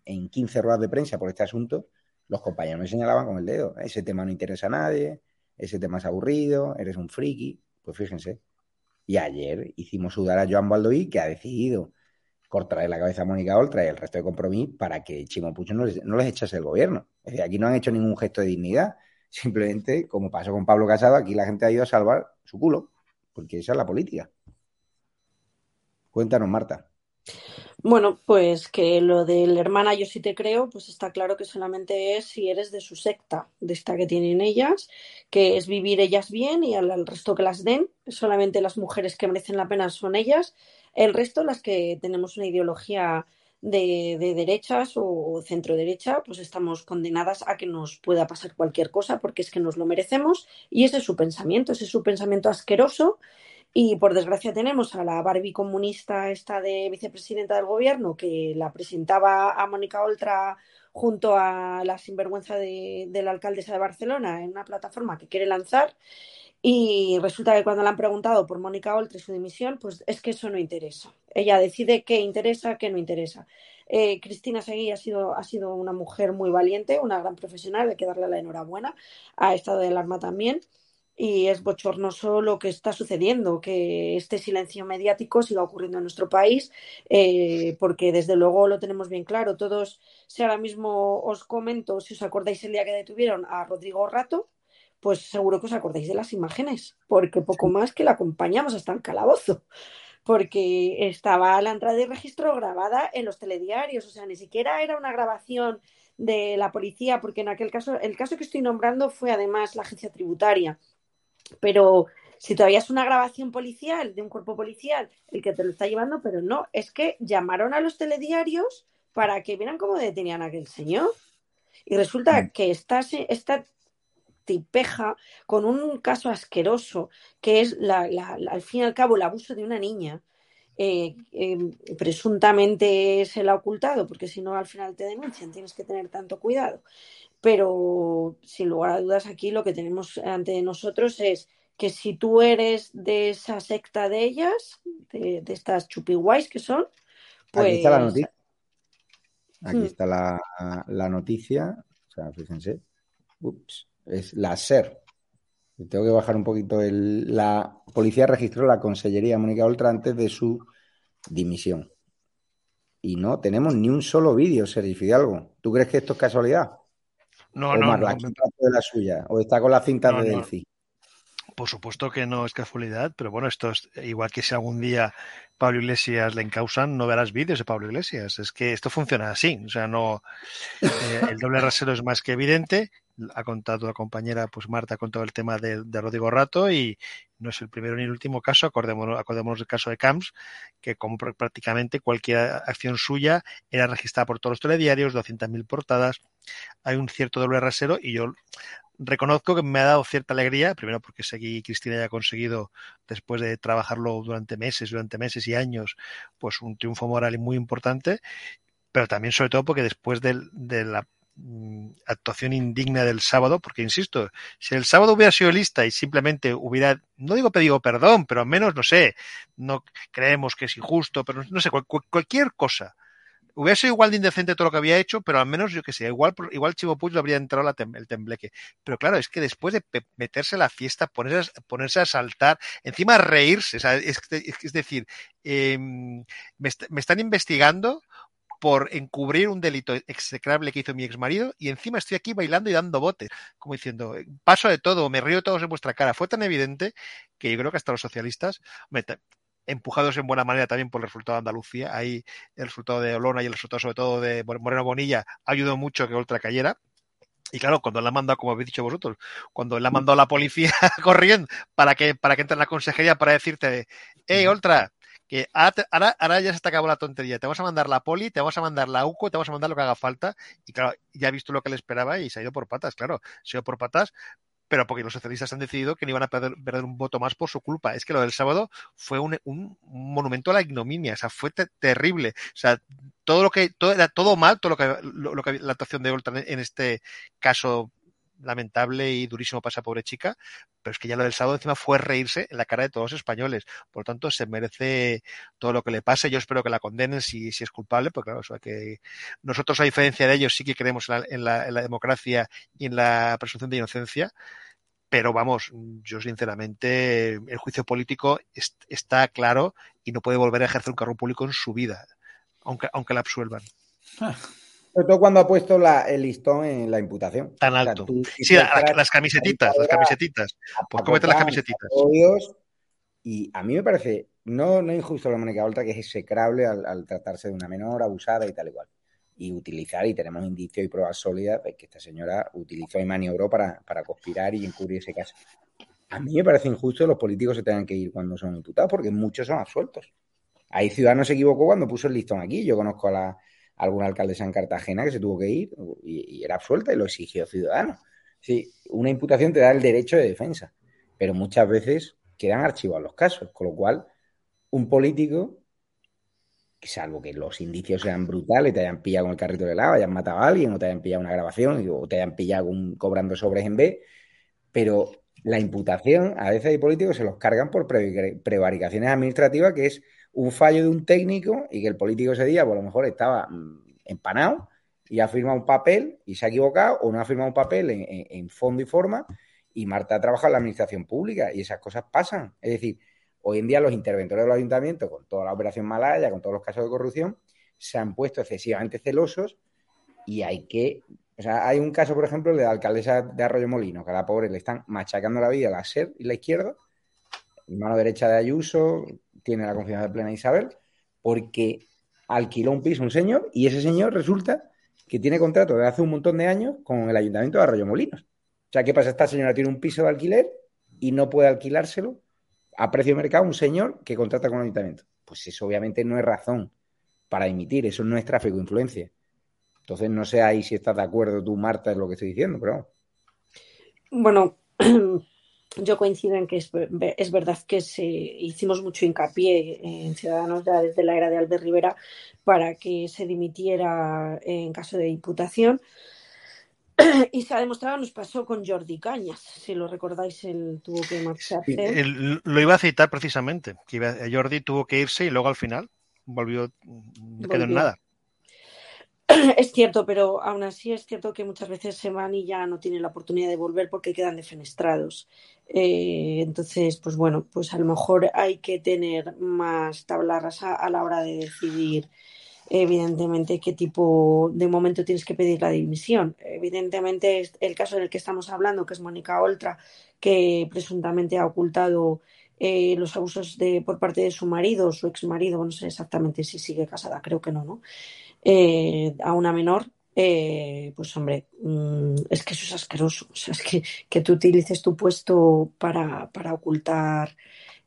en 15 ruedas de prensa por este asunto, los compañeros me señalaban con el dedo, ese tema no interesa a nadie, ese tema es aburrido, eres un friki, pues fíjense. Y ayer hicimos sudar a Joan Baldoví, que ha decidido cortarle la cabeza a Mónica Oltra y el resto de compromiso para que Chimo Pucho no les, no les echase el gobierno. Es decir, aquí no han hecho ningún gesto de dignidad, Simplemente, como pasó con Pablo Casado, aquí la gente ha ido a salvar su culo, porque esa es la política. Cuéntanos, Marta. Bueno, pues que lo del hermana yo sí te creo, pues está claro que solamente es si eres de su secta, de esta que tienen ellas, que es vivir ellas bien y al, al resto que las den. Solamente las mujeres que merecen la pena son ellas. El resto, las que tenemos una ideología de, de, derechas o centro derecha, pues estamos condenadas a que nos pueda pasar cualquier cosa porque es que nos lo merecemos y ese es su pensamiento, ese es su pensamiento asqueroso. Y por desgracia tenemos a la Barbie comunista, esta de vicepresidenta del gobierno, que la presentaba a Mónica Oltra junto a la sinvergüenza de, de la alcaldesa de Barcelona en una plataforma que quiere lanzar. Y resulta que cuando le han preguntado por Mónica Oltra y su dimisión, pues es que eso no interesa. Ella decide qué interesa, qué no interesa. Eh, Cristina Seguí ha sido, ha sido una mujer muy valiente, una gran profesional, hay que darle la enhorabuena. Ha estado de alarma también. Y es bochornoso lo que está sucediendo, que este silencio mediático siga ocurriendo en nuestro país, eh, porque desde luego lo tenemos bien claro. Todos, si ahora mismo os comento, si os acordáis el día que detuvieron a Rodrigo Rato, pues seguro que os acordáis de las imágenes, porque poco más que la acompañamos hasta el calabozo, porque estaba la entrada de registro grabada en los telediarios, o sea, ni siquiera era una grabación de la policía, porque en aquel caso, el caso que estoy nombrando fue además la agencia tributaria, pero si todavía es una grabación policial de un cuerpo policial el que te lo está llevando, pero no, es que llamaron a los telediarios para que vieran cómo detenían a aquel señor. Y resulta mm. que esta, esta tipeja con un caso asqueroso que es la, la, la, al fin y al cabo el abuso de una niña. Eh, eh, presuntamente se la ha ocultado, porque si no al final te denuncian, tienes que tener tanto cuidado. Pero sin lugar a dudas aquí lo que tenemos ante nosotros es que si tú eres de esa secta de ellas, de, de estas chupiguays que son, pues... Aquí está la noticia. Aquí hmm. está la, la noticia. O sea, fíjense. Ups es la SER. Tengo que bajar un poquito el. La policía registró la consellería Mónica Oltra antes de su dimisión. Y no tenemos ni un solo vídeo, Sergio Fidalgo. ¿Tú crees que esto es casualidad? No, no, la no. de la suya. O está con las cintas No, de. Delphi. Por supuesto que no es casualidad, pero bueno, esto es igual que si algún día Pablo Iglesias le encausan, no verás vídeos de Pablo Iglesias. Es que esto funciona así. O sea, no. eh, el doble rasero es más que evidente. Ha contado la compañera, pues Marta ha contado el tema de, de Rodrigo Rato y no es el primero ni el último caso. Acordémonos, acordémonos del caso de Camps, que como pr- prácticamente cualquier acción suya era registrada por todos los telediarios, 200.000 portadas. Hay un cierto doble rasero y yo reconozco que me ha dado cierta alegría, primero porque seguí Cristina ya ha conseguido, después de trabajarlo durante meses, durante meses y años, pues un triunfo moral muy importante, pero también sobre todo porque después del- de, la mm, actuación indigna del sábado, porque insisto, si el sábado hubiera sido lista y simplemente hubiera, no digo pedido perdón, pero al menos, no sé, no creemos que es injusto, pero no sé, cual- cualquier cosa hubiera sido igual de indecente todo lo que había hecho, pero al menos yo que sé, igual, igual Chivo Puig lo habría entrado el tembleque. Pero claro, es que después de meterse la fiesta, ponerse, ponerse a saltar, encima reírse, es, decir, em, me, están investigando por encubrir un delito execrable que hizo mi ex marido y encima estoy aquí bailando y dando botes, como diciendo, paso de todo, me río todos en vuestra cara. Fue tan evidente que yo creo que hasta los socialistas, empujados en buena manera también por el resultado de Andalucía, ahí el resultado de Olona y el resultado sobre todo de Moreno Bonilla ayudó mucho que Oltra cayera. Y claro, cuando la ha mandado, como habéis dicho vosotros, cuando la ha mandado la policía corriendo para que, para que entre en la consejería para decirte, hey, Oltra, que ahora, ya se te acabó la tontería. Te vamos a mandar la poli, te vamos a mandar la UCO, te vamos a mandar lo que haga falta. Y claro, ya ha visto lo que le esperaba y se ha ido por patas, claro. Se ha ido por patas, pero porque los socialistas han decidido que no iban a perder, un voto más por su culpa. Es que lo del sábado fue un, monumento a la ignominia, o sea, fue terrible. O sea, todo lo que, todo, era todo mal, todo lo que, lo, que la actuación de Oltan en este caso lamentable y durísimo para esa pobre chica, pero es que ya lo del sábado encima fue reírse en la cara de todos los españoles. Por lo tanto, se merece todo lo que le pase. Yo espero que la condenen si, si es culpable, porque claro, o sea, que nosotros, a diferencia de ellos, sí que creemos en la, en la, democracia y en la presunción de inocencia. Pero vamos, yo sinceramente, el juicio político está claro y no puede volver a ejercer un cargo público en su vida, aunque, aunque la absuelvan. Sobre todo cuando ha puesto la, el listón en la imputación. Tan alto. sí, las camisetitas, las camisetitas. Pues cómete las camisetitas. y a mí me parece no, no injusto la Mónica Oltra, que es execrable al, tratarse de una menor abusada y tal igual. Y utilizar, y tenemos indicios y pruebas sólidas de que esta señora utilizó y maniobró para, para conspirar y encubrir ese caso. A mí me parece injusto que los políticos se tengan que ir cuando son imputados, porque muchos son absueltos. Ahí Ciudadanos se equivocó cuando puso el listón aquí. Yo conozco a la, alguna alcaldesa en Cartagena que se tuvo que ir y, era absuelta y lo exigió Ciudadanos. Sí, una imputación te da el derecho de defensa, pero muchas veces quedan archivados los casos, con lo cual un político, salvo que los indicios sean brutales, te hayan pillado con el carrito de helado, hayan matado a alguien, o te hayan pillado una grabación, o te hayan pillado cobrando sobres en B, pero la imputación, a veces hay políticos se los cargan por prevaricaciones administrativas, que es un fallo de un técnico y que el político ese día, por lo mejor, estaba mm, empanado y ha firmado un papel y se ha equivocado o no ha firmado un papel en, fondo y forma y Marta ha trabajado en la administración pública y esas cosas pasan. Es decir, hoy en día los interventores de los ayuntamientos, con toda la operación Malaya, con todos los casos de corrupción, se han puesto excesivamente celosos y hay que... O sea, hay un caso, por ejemplo, de la alcaldesa de Arroyo Molino, que a la pobre le están machacando la vida a la SER y la izquierda, mano derecha de Ayuso, tiene la confianza plena Isabel, porque alquiló un piso un señor y ese señor resulta que tiene contrato de hace un montón de años con el ayuntamiento de Arroyo Molinos. O sea, ¿qué pasa? Esta señora tiene un piso de alquiler y no puede alquilárselo a precio de mercado un señor que contrata con el ayuntamiento. Pues eso obviamente no es razón para emitir, eso no es tráfico de influencia. Entonces no sé ahí si estás de acuerdo tú, Marta, es lo que estoy diciendo, pero... Bueno, yo coincido en que es, es, verdad que se hicimos mucho hincapié en Ciudadanos ya desde la era de Albert Rivera para que se dimitiera en caso de imputación. Y se ha demostrado, nos pasó con Jordi Cañas, si lo recordáis, él tuvo que marcharse. lo iba a citar precisamente, que Jordi tuvo que irse y luego al final volvió, no quedó en nada. Es cierto, pero aún así es cierto que muchas veces se van y ya no tienen la oportunidad de volver porque quedan defenestrados. Eh, entonces, pues bueno, pues a lo mejor hay que tener más tabla rasa a la hora de decidir, evidentemente, qué tipo de momento tienes que pedir la dimisión. Evidentemente, el caso del que estamos hablando, que es Mónica Oltra, que presuntamente ha ocultado eh, los abusos de, por parte de su marido, su ex marido, no sé exactamente si sigue casada, creo que no, ¿no? Eh, a una menor, eh, pues hombre, mm, es que eso es asqueroso. O sea, es que, que tú utilices tu puesto para, para ocultar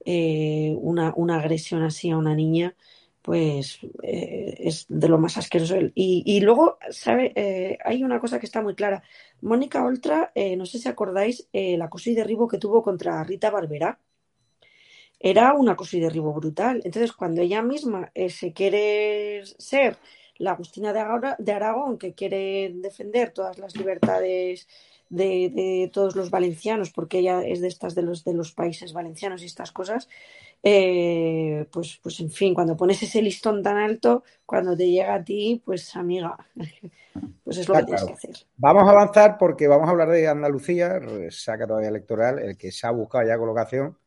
eh, una, una, agresión así a una niña, pues es de lo más asqueroso. Y, y luego, ¿sabe? hay una cosa que está muy clara. Mónica Oltra, no sé si acordáis, el acoso y derribo que tuvo contra Rita Barberá era un acoso y derribo brutal. Entonces, cuando ella misma se quiere ser la Agustina de, Aragón, que quiere defender todas las libertades de, todos los valencianos, porque ella es de estas de los, de los países valencianos y estas cosas, eh, pues, pues en fin, cuando pones ese listón tan alto, cuando te llega a ti, pues amiga, pues es lo que tienes que hacer. Vamos a avanzar porque vamos a hablar de Andalucía, saca todavía electoral, el que se ha buscado ya colocación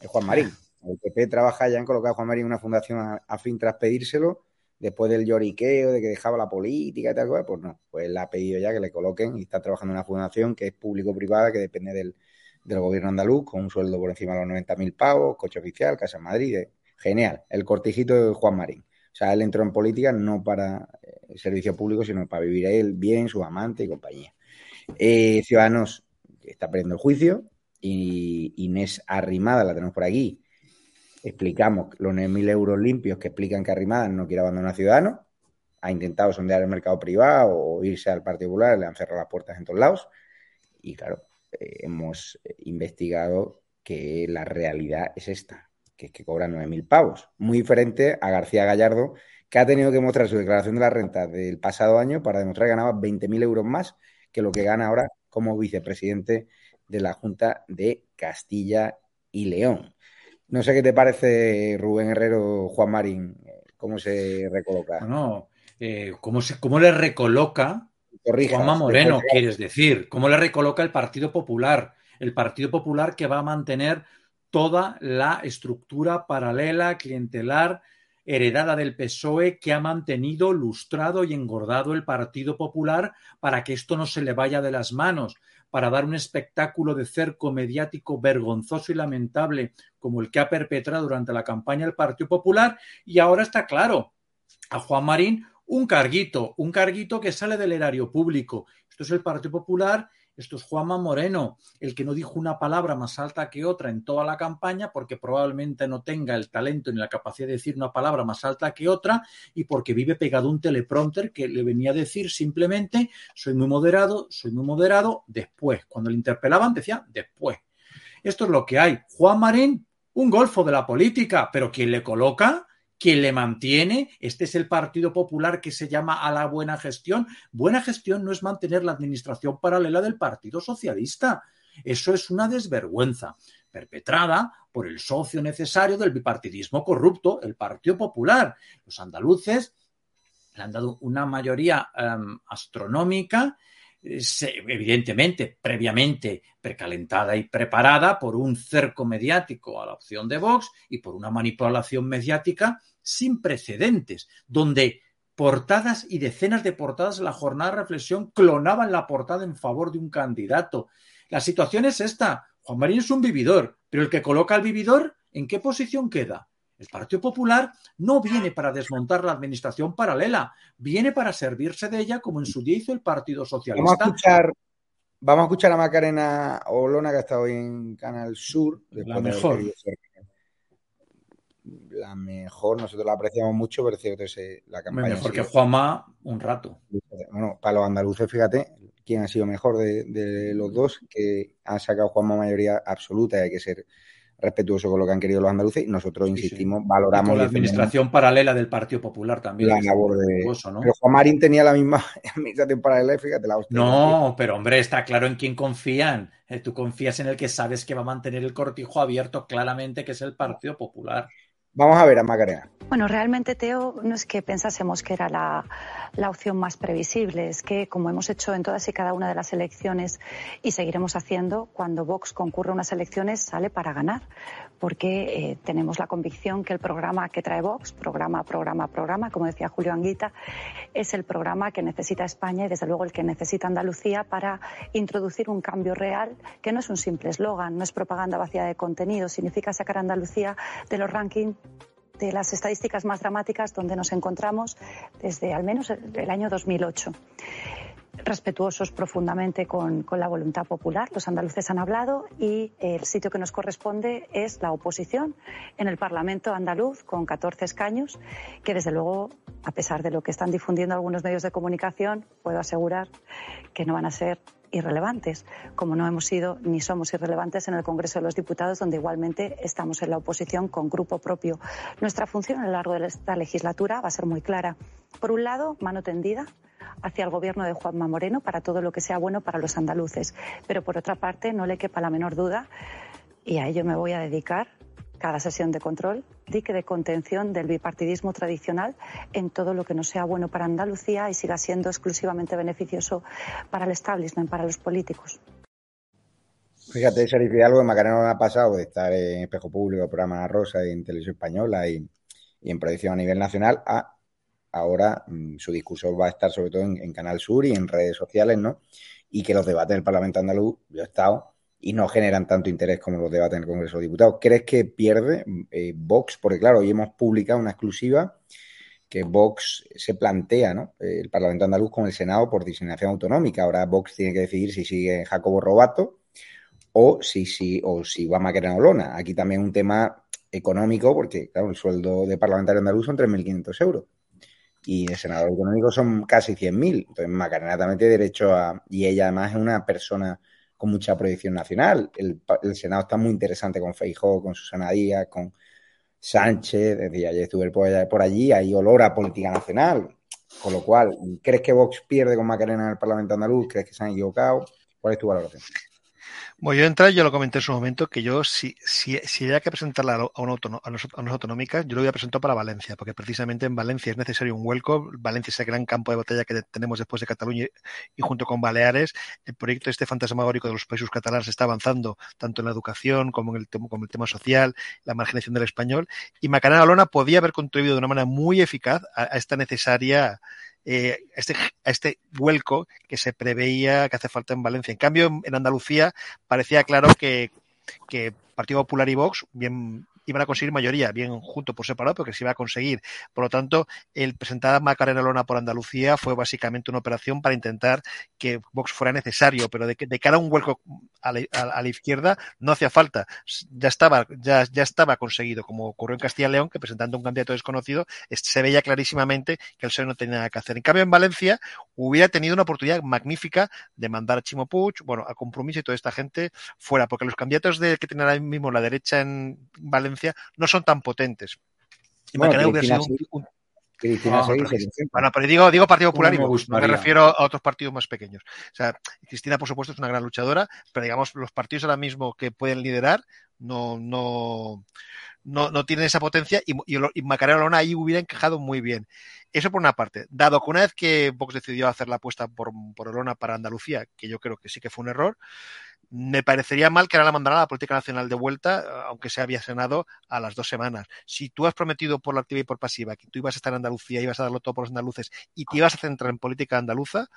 es Juan Marín. El PP trabaja ya en colocar a Juan Marín en una fundación a, fin tras pedírselo, después del lloriqueo de que dejaba la política y tal, pues no, pues le ha pedido ya que le coloquen y está trabajando en una fundación que es público-privada, que depende del, del gobierno andaluz, con un sueldo por encima de los 90.000 pavos, coche oficial, Casa en Madrid. Eh, genial, el cortijito de Juan Marín. O sea, él entró en política no para eh, servicio público, sino para vivir él bien, su amante y compañía. Eh, Ciudadanos está perdiendo el juicio y Inés Arrimada, la tenemos por aquí. Explicamos los 9.000 euros limpios que explican que Arrimada no quiere abandonar a Ciudadanos. Ha intentado sondear el mercado privado o irse al Partido Popular, le han cerrado las puertas en todos lados. Y claro, hemos investigado que la realidad es esta, que es que cobra 9.000 pavos. Muy diferente a García Gallardo, que ha tenido que mostrar su declaración de la renta del pasado año para demostrar que ganaba 20.000 euros más que lo que gana ahora como vicepresidente de la Junta de Castilla y León. No sé qué te parece, Rubén Herrero, Juan Marín, cómo se recoloca. No, eh, ¿cómo, se, ¿cómo le recoloca Juanma Moreno, quieres decir. ¿Cómo le recoloca el Partido Popular? El Partido Popular que va a mantener toda la estructura paralela, clientelar, heredada del PSOE, que ha mantenido, lustrado y engordado el Partido Popular para que esto no se le vaya de las manos, para dar un espectáculo de cerco mediático vergonzoso y lamentable como el que ha perpetrado durante la campaña el Partido Popular. Y ahora está claro, a Juan Marín un carguito, un carguito que sale del erario público. Esto es el Partido Popular, esto es Juanma Moreno, el que no dijo una palabra más alta que otra en toda la campaña porque probablemente no tenga el talento ni la capacidad de decir una palabra más alta que otra y porque vive pegado un teleprompter que le venía a decir simplemente soy muy moderado, soy muy moderado, después. Cuando le interpelaban decía después. Esto es lo que hay. Juan Marín, un golfo de la política, pero quien le coloca quien le mantiene, este es el Partido Popular que se llama a la buena gestión. Buena gestión no es mantener la administración paralela del Partido Socialista. Eso es una desvergüenza perpetrada por el socio necesario del bipartidismo corrupto, el Partido Popular. Los andaluces le han dado una mayoría em, astronómica evidentemente previamente precalentada y preparada por un cerco mediático a la opción de Vox y por una manipulación mediática sin precedentes, donde portadas y decenas de portadas en la jornada de reflexión clonaban la portada en favor de un candidato. La situación es esta. Juan Marín es un vividor, pero el que coloca al vividor, ¿en qué posición queda? El Partido Popular no viene para desmontar la administración paralela, viene para servirse de ella como en su día hizo el Partido Socialista. Vamos a escuchar, vamos a, escuchar a Macarena Olona, que ha estado hoy en Canal Sur. La mejor. La mejor, nosotros la apreciamos mucho, pero es cierto que la campaña. Mejor que Juanma un rato. Bueno, para los andaluces, fíjate, quién ha sido mejor de, de los dos, que ha sacado Juanma mayoría absoluta y hay que ser respetuoso con lo que han querido los andaluces y nosotros insistimos, valoramos. la administración paralela del Partido Popular también. La labor de. Pero Juan Marín tenía la misma administración paralela, fíjate la hostia. No, pero hombre, está claro en quién confían. Eh, tú confías en el que sabes que va a mantener el cortijo abierto claramente, que es el Partido Popular. Vamos a ver a Macarena. Bueno, realmente, Teo, no es que pensásemos que era la, la, opción más previsible, es que, como hemos hecho en todas y cada una de las elecciones y seguiremos haciendo, cuando Vox concurre a unas elecciones sale para ganar porque eh, tenemos la convicción que el programa que trae Vox, programa, programa, programa, como decía Julio Anguita, es el programa que necesita España y desde luego el que necesita Andalucía para introducir un cambio real que no es un simple eslogan, no es propaganda vacía de contenido, significa sacar a Andalucía de los rankings de las estadísticas más dramáticas donde nos encontramos desde al menos el año 2008 respetuosos profundamente con, la voluntad popular. Los andaluces han hablado y el sitio que nos corresponde es la oposición en el Parlamento andaluz con 14 escaños, que desde luego, a pesar de lo que están difundiendo algunos medios de comunicación, puedo asegurar que no van a ser irrelevantes, como no hemos sido ni somos irrelevantes en el Congreso de los Diputados, donde igualmente estamos en la oposición con grupo propio. Nuestra función a lo largo de esta legislatura va a ser muy clara. Por un lado, mano tendida hacia el gobierno de Juanma Moreno para todo lo que sea bueno para los andaluces. Pero por otra parte, no le quepa la menor duda, y a ello me voy a dedicar, cada sesión de control, dique de contención del bipartidismo tradicional en todo lo que no sea bueno para Andalucía y siga siendo exclusivamente beneficioso para el establishment, para los políticos. Fíjate, Sheriff algo que Macarena ha pasado de estar en Espejo Público, programa Rosa y en Televisión Española y, en proyección a nivel nacional, a ahora mm, su discurso va a estar sobre todo en, Canal Sur y en redes sociales, ¿no? Y que los debates del Parlamento andaluz, yo he estado, y no generan tanto interés como los debates en el Congreso de Diputados. ¿Crees que pierde eh, Vox? Porque claro, hoy hemos publicado una exclusiva que Vox se plantea, ¿no? El Parlamento andaluz con el Senado por designación autonómica. Ahora Vox tiene que decidir si sigue Jacobo Robato o si, si, o si va Macarena Olona. Aquí también un tema económico, porque claro, el sueldo de parlamentario andaluz son 3.500 euros y el senador autonómico son casi 100.000. Entonces Macarena también tiene derecho a... Y ella además es una persona con mucha proyección nacional. El, Senado está muy interesante con Feijó, con Susana Díaz, con Sánchez. Desde ayer estuve por allí, hay olor a política nacional. Con lo cual, ¿crees que Vox pierde con Macarena en el Parlamento andaluz? ¿Crees que se han equivocado? ¿Cuál es tu valoración? Bueno, yo entré, yo lo comenté en su momento, que yo, si, si, si hay que presentarla a, una a, unas autonómicas, yo lo voy a presentar para Valencia, porque precisamente en Valencia es necesario un vuelco. Valencia es el gran campo de batalla que tenemos después de Cataluña y junto con Baleares, el proyecto este fantasmagórico de los países catalanes está avanzando tanto en la educación como en el, como el tema social, la marginación del español, y Macarena Lona podía haber contribuido de una manera muy eficaz a esta necesaria eh, este, este vuelco que se preveía que hace falta en Valencia. En cambio, en Andalucía parecía claro que, que Partido Popular y Vox, bien iban a conseguir mayoría, bien junto por separado, porque se iba a conseguir. Por lo tanto, el presentar a Macarena Lona por Andalucía fue básicamente una operación para intentar que Vox fuera necesario, pero de, de cara a un hueco a la, izquierda no hacía falta. Ya estaba, ya, ya estaba conseguido, como ocurrió en Castilla y León, que presentando un candidato desconocido se veía clarísimamente que el PSOE no tenía nada que hacer. En cambio, en Valencia hubiera tenido una oportunidad magnífica de mandar a Chimo Puig, bueno, a Compromiso y toda esta gente fuera, porque los candidatos de, que tienen ahora mismo la derecha en Valencia no son tan potentes. bueno, pero digo, digo Partido Popular y me, refiero a otros partidos más pequeños. O sea, Cristina, por supuesto, es una gran luchadora, pero digamos, los partidos ahora mismo que pueden liderar no, no, no, no tienen esa potencia y, y, Macarena Lona ahí hubiera encajado muy bien. Eso por una parte. Dado que una vez que Vox decidió hacer la apuesta por, por Olona para Andalucía, que yo creo que sí que fue un error, me parecería mal que ahora la mandara a la política nacional de vuelta, aunque se había senado a las dos semanas. Si tú has prometido por la activa y por pasiva que tú ibas a estar en Andalucía, ibas a darlo todo por los andaluces y te ibas a centrar en política andaluza,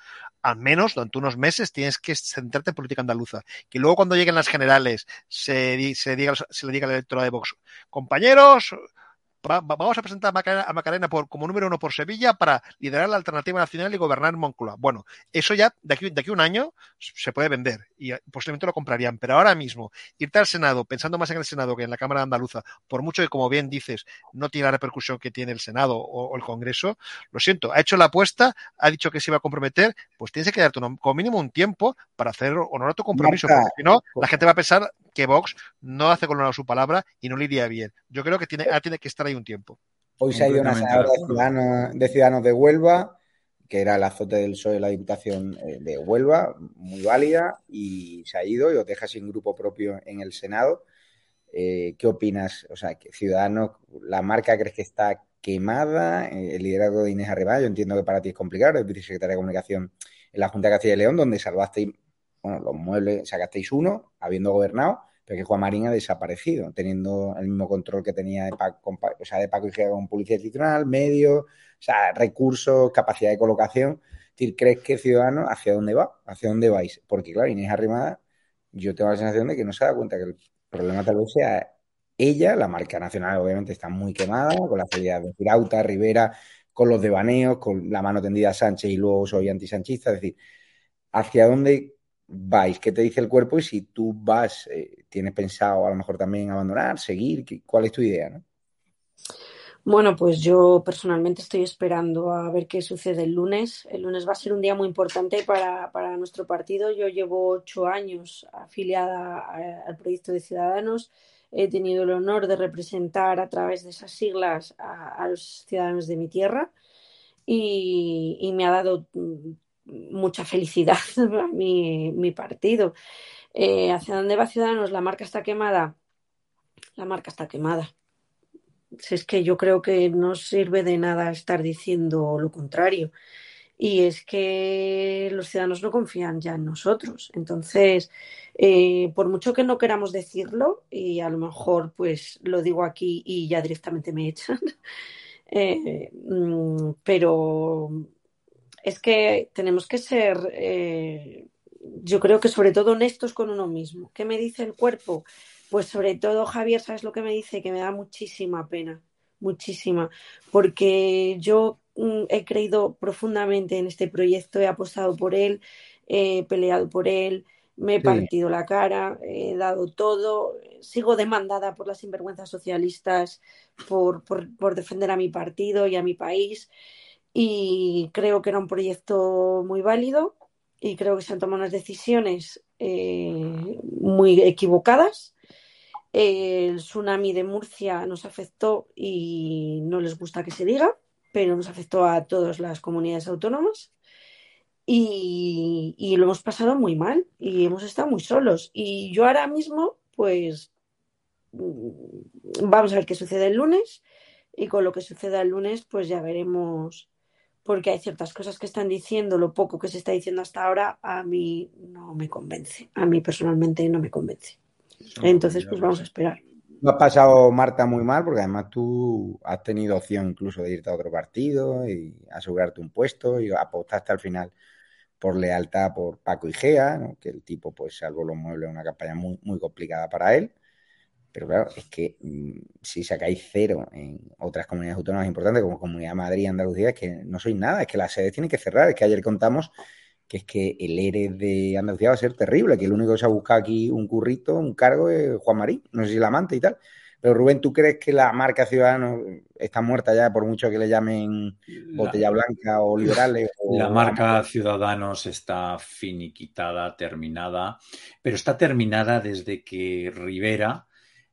al menos durante unos meses tienes que centrarte en política andaluza. Que luego cuando lleguen las generales se, se, diga, se le diga al electorado de Vox, compañeros, vamos a presentar a Macarena, por, como número uno por Sevilla para liderar la alternativa nacional y gobernar Moncloa. Bueno, eso ya de aquí, de aquí a un año se puede vender y eh, posiblemente lo comprarían, pero ahora mismo irte al Senado pensando más en el Senado que en la Cámara Andaluza, por mucho que, como bien dices, no tiene la repercusión que tiene el Senado o, el Congreso, lo siento, ha hecho la apuesta, ha dicho que se iba a comprometer, pues tienes que quedarte como mínimo un tiempo para hacer honor a tu compromiso, porque si no, la gente va a pensar que Vox no hace con su palabra y no le iría bien. Yo creo que tiene, tiene que estar ahí un tiempo. Hoy se ha ido una senadora de ciudadanos, de Huelva, que era el azote del PSOE de la Diputación eh, de Huelva, muy válida, y se ha ido y os deja sin grupo propio en el Senado. Eh, ¿Qué opinas? O sea, Ciudadanos, ¿la marca crees que está quemada? Eh, el liderazgo de Inés Arriba, yo entiendo que para ti es complicado, eres vicesecretaria de Comunicación en la Junta de Castilla y León, donde salvasteis, bueno, los muebles, sacasteis uno, habiendo gobernado, pero que Juan Marín ha desaparecido, teniendo el mismo control que tenía de Paco, o sea, de Paco con Policía Institucional, medios, o sea, recursos, capacidad de colocación. Es decir, ¿crees que Ciudadanos hacia dónde va? ¿Hacia dónde vais? Porque, claro, Inés Arrimada, yo tengo la sensación de que no se da cuenta que el problema tal vez sea ella, la marca nacional obviamente está muy quemada, con la salida de Firauta, Rivera, con los devaneos, con la mano tendida a Sánchez y luego soy antisanchista, es decir, ¿hacia dónde vais? ¿Qué te dice el cuerpo? Y si tú vas, eh, tienes pensado a lo mejor también abandonar, seguir, ¿cuál es tu idea? ¿no? Bueno, pues yo personalmente estoy esperando a ver qué sucede el lunes. El lunes va a ser un día muy importante para, para nuestro partido. Yo llevo ocho años afiliada al proyecto de Ciudadanos. He tenido el honor de representar a través de esas siglas a, los ciudadanos de mi tierra y, y me ha dado mucha felicidad a mi, mi partido. Eh, ¿Hacia dónde va Ciudadanos? La marca está quemada. la marca está quemada. Si es que yo creo que no sirve de nada estar diciendo lo contrario. Y es que los ciudadanos no confían ya en nosotros. Entonces, eh, por mucho que no queramos decirlo, y a lo mejor pues lo digo aquí y ya directamente me echan, eh, mm, pero es que tenemos que ser, eh, yo creo que sobre todo honestos con uno mismo. ¿Qué me dice el cuerpo? Pues sobre todo, Javier, ¿sabes lo que me dice? Que me da muchísima pena, muchísima, porque yo mm, he creído profundamente en este proyecto, he apostado por él, he peleado por él, me he partido la cara, he dado todo, sigo demandada por las sinvergüenzas socialistas por, por defender a mi partido y a mi país y creo que era un proyecto muy válido y creo que se han tomado unas decisiones eh, muy equivocadas. El tsunami de Murcia nos afectó y no les gusta que se diga, pero nos afectó a todas las comunidades autónomas y, y lo hemos pasado muy mal y hemos estado muy solos. Y yo ahora mismo, pues, mm, vamos a ver qué sucede el lunes y con lo que suceda el lunes, pues ya veremos porque hay ciertas cosas que están diciendo, lo poco que se está diciendo hasta ahora, a mí no me convence. A mí personalmente no me convence. Entonces, pues vamos a esperar. Lo has pasado, Marta, muy mal, porque además tú has tenido opción incluso de irte a otro partido y asegurarte un puesto y apostaste al final por lealtad por Paco Igea, ¿no? que el tipo, pues, salvo los muebles, una campaña muy, muy complicada para él. Pero claro, es que mm, si sacáis cero en otras comunidades autónomas importantes como Comunidad de Madrid y Andalucía, es que no sois nada, es que las sedes tienen que cerrar. Es que ayer contamos que es que el ERE de Andalucía va a ser terrible, que el único que se ha buscado aquí un currito, un cargo es Juan Marín, no sé si el amante y tal. Pero Rubén, ¿tú crees que la marca Ciudadanos está muerta ya por mucho que le llamen botella blanca o liberales? la marca Ciudadanos está finiquitada, terminada, pero está terminada desde que Rivera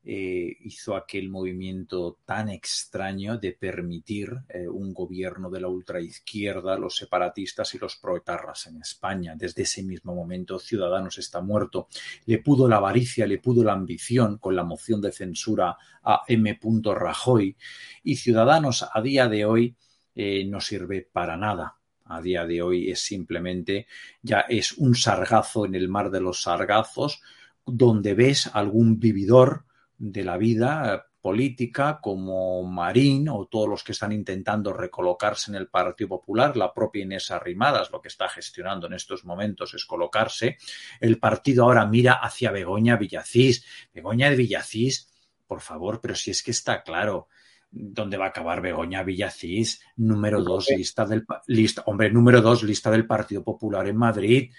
eh, hizo aquel movimiento tan extraño de permitir eh, un gobierno de la ultraizquierda, los separatistas y los proetarras en España. Desde ese mismo momento Ciudadanos está muerto. Le pudo la avaricia, le pudo la ambición con la moción de censura a M. Rajoy y Ciudadanos a día de hoy eh, no sirve para nada a día de hoy es simplemente ya es un sargazo en el mar de los sargazos donde ves algún vividor de la vida política como Marín o todos los que están intentando recolocarse en el Partido Popular, la propia Inés Arrimadas lo que está gestionando en estos momentos es colocarse. El partido ahora mira hacia Begoña Villacís. Begoña de Villacís, por favor, pero si es que está claro dónde va a acabar Begoña Villacís, número dos, lista del lista, hombre, número dos, lista del Partido Popular en Madrid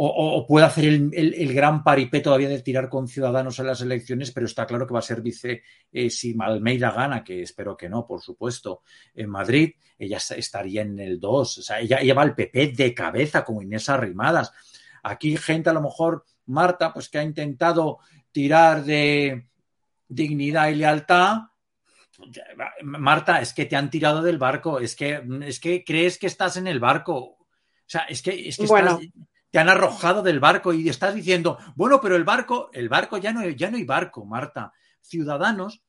o, puede hacer el, gran paripé todavía de tirar con Ciudadanos en las elecciones, pero está claro que va a ser vice eh, si Almeida gana, que espero que no, por supuesto, en Madrid, ella estaría en el 2, o sea, ella, lleva el PP de cabeza como Inés Arrimadas. Aquí gente a lo mejor, Marta, pues que ha intentado tirar de dignidad y lealtad, Marta, es que te han tirado del barco, es que, es que crees que estás en el barco. O sea, es que, es que estás, te han arrojado del barco y estás diciendo, bueno, pero el barco, el barco ya no, ya no hay barco, Marta. Ciudadanos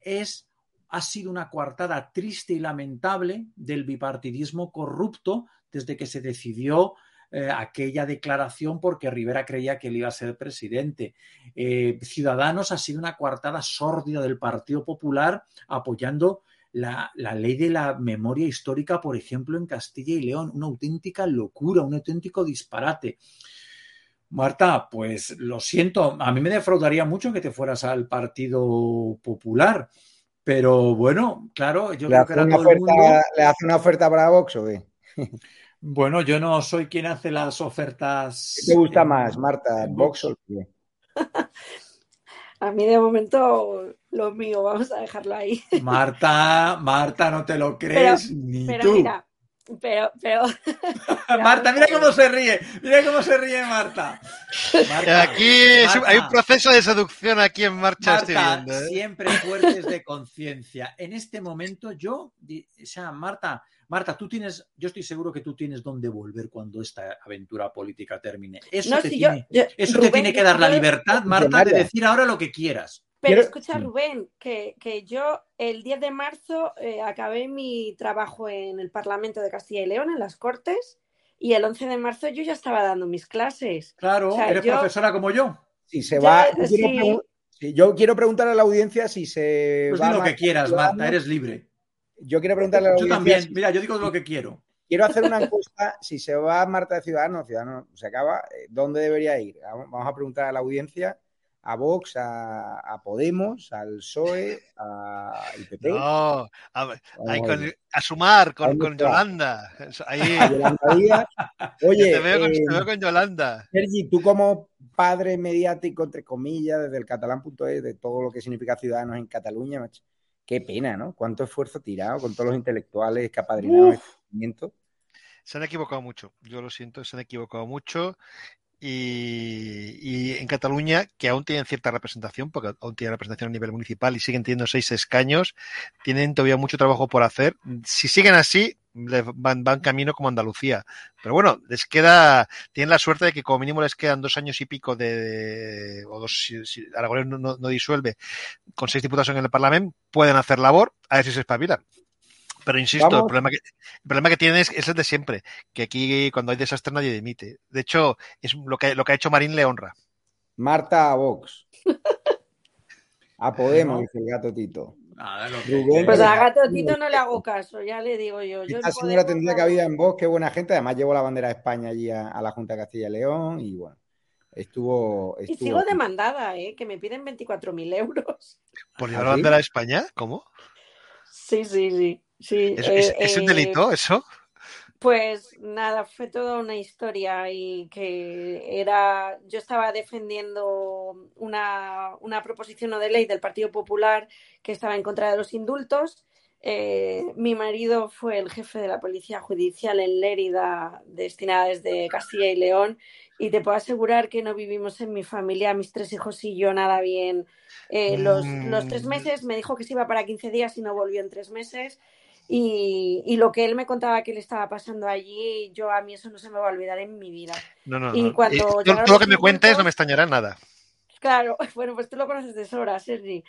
es, ha sido una coartada triste y lamentable del bipartidismo corrupto desde que se decidió eh, aquella declaración porque Rivera creía que él iba a ser presidente. Eh, Ciudadanos ha sido una coartada sórdida del Partido Popular apoyando la, ley de la memoria histórica, por ejemplo, en Castilla y León. Una auténtica locura, un auténtico disparate. Marta, pues lo siento, a mí me defraudaría mucho que te fueras al Partido Popular, pero bueno, claro, yo creo que era todo el mundo... ¿Le hace una oferta para Vox o qué? Bueno, yo no soy quien hace las ofertas. ¿Qué te gusta más, Marta, Vox o qué? A mí de momento lo mío, vamos a dejarlo ahí. Marta, Marta, no te lo crees ni pero tú. Mira, pero, pero. Marta, mira cómo se ríe, mira cómo se ríe Marta. aquí hay un proceso de seducción aquí en marcha. Marta, ¿eh? siempre fuertes de conciencia. En este momento yo, o sea, Marta, Marta, tú tienes, yo estoy seguro que tú tienes dónde volver cuando esta aventura política termine. Eso te, tiene, eso te tiene que dar la libertad, Marta, de decir ahora lo que quieras. Pero escucha, Rubén, que, que, yo el 10 de marzo eh, acabé mi trabajo en el Parlamento de Castilla y León, en las Cortes, y el 11 de marzo yo ya estaba dando mis clases. Claro, eres profesora como yo. Si se va. Yo quiero, preguntar a la audiencia si se. Pues lo que quieras, Marta, eres libre. Yo quiero preguntarle a la audiencia. Yo también, mira, yo digo lo que quiero. Quiero hacer una encuesta, si se va Marta de Ciudadanos, Ciudadanos se acaba, eh, ¿dónde debería ir? Vamos a preguntar a la audiencia, a Vox, a, Podemos, al PSOE, a PP. No, a, sumar con, con Yolanda. Ahí. Oye, te veo, eh, con, Yolanda. Sergi, tú como padre mediático, entre comillas, desde el catalán.es, de todo lo que significa Ciudadanos en Cataluña, qué pena, ¿no? Cuánto esfuerzo tirado con todos los intelectuales que apadrinaron este movimiento. Se han equivocado mucho, yo lo siento, se han equivocado mucho. Y, en Cataluña, que aún tienen cierta representación, porque aún tienen representación a nivel municipal y siguen teniendo seis escaños, tienen todavía mucho trabajo por hacer. Si siguen así, van, van camino como Andalucía. Pero bueno, les queda, tienen la suerte de que como mínimo les quedan dos años y pico de, o dos, si, Aragonés no, no, disuelve, con seis diputados en el Parlamento, pueden hacer labor, a ver si se espabilan. Pero insisto, el problema, que, el problema que tienen es, el de siempre, que aquí cuando hay desastre nadie dimite. De hecho, es lo que, lo que ha hecho Marín le honra. Marta a Vox. A Podemos, dice el gato Tito. pues a Gato Tito no le hago caso, ya le digo yo. Esta señora tendría cabida en Vox, qué buena gente. Además llevó la bandera de España allí a, la Junta de Castilla y León y bueno. Estuvo, Y sigo demandada, ¿eh? que me piden 24.000 euros. ¿Por llevar la ¿Ah, bandera de España? ¿Cómo? Sí, sí, sí. Sí, ¿Es, un delito eh, eso? Pues nada, fue toda una historia y que era, yo estaba defendiendo una, una proposición de ley del Partido Popular que estaba en contra de los indultos. Eh, mi marido fue el jefe de la policía judicial en Lérida, destinada desde Castilla y León, y te puedo asegurar que no vivimos en mi familia, mis tres hijos y yo, nada bien. Eh, los, los tres mm. meses me dijo que se iba para 15 días y no volvió en tres meses. Y, lo que él me contaba que le estaba pasando allí, yo a mí eso no se me va a olvidar en mi vida. No, no, y Cuando todo lo que me cuentes no me extrañará nada. Claro, bueno, pues tú lo conoces de sobra, Sergi.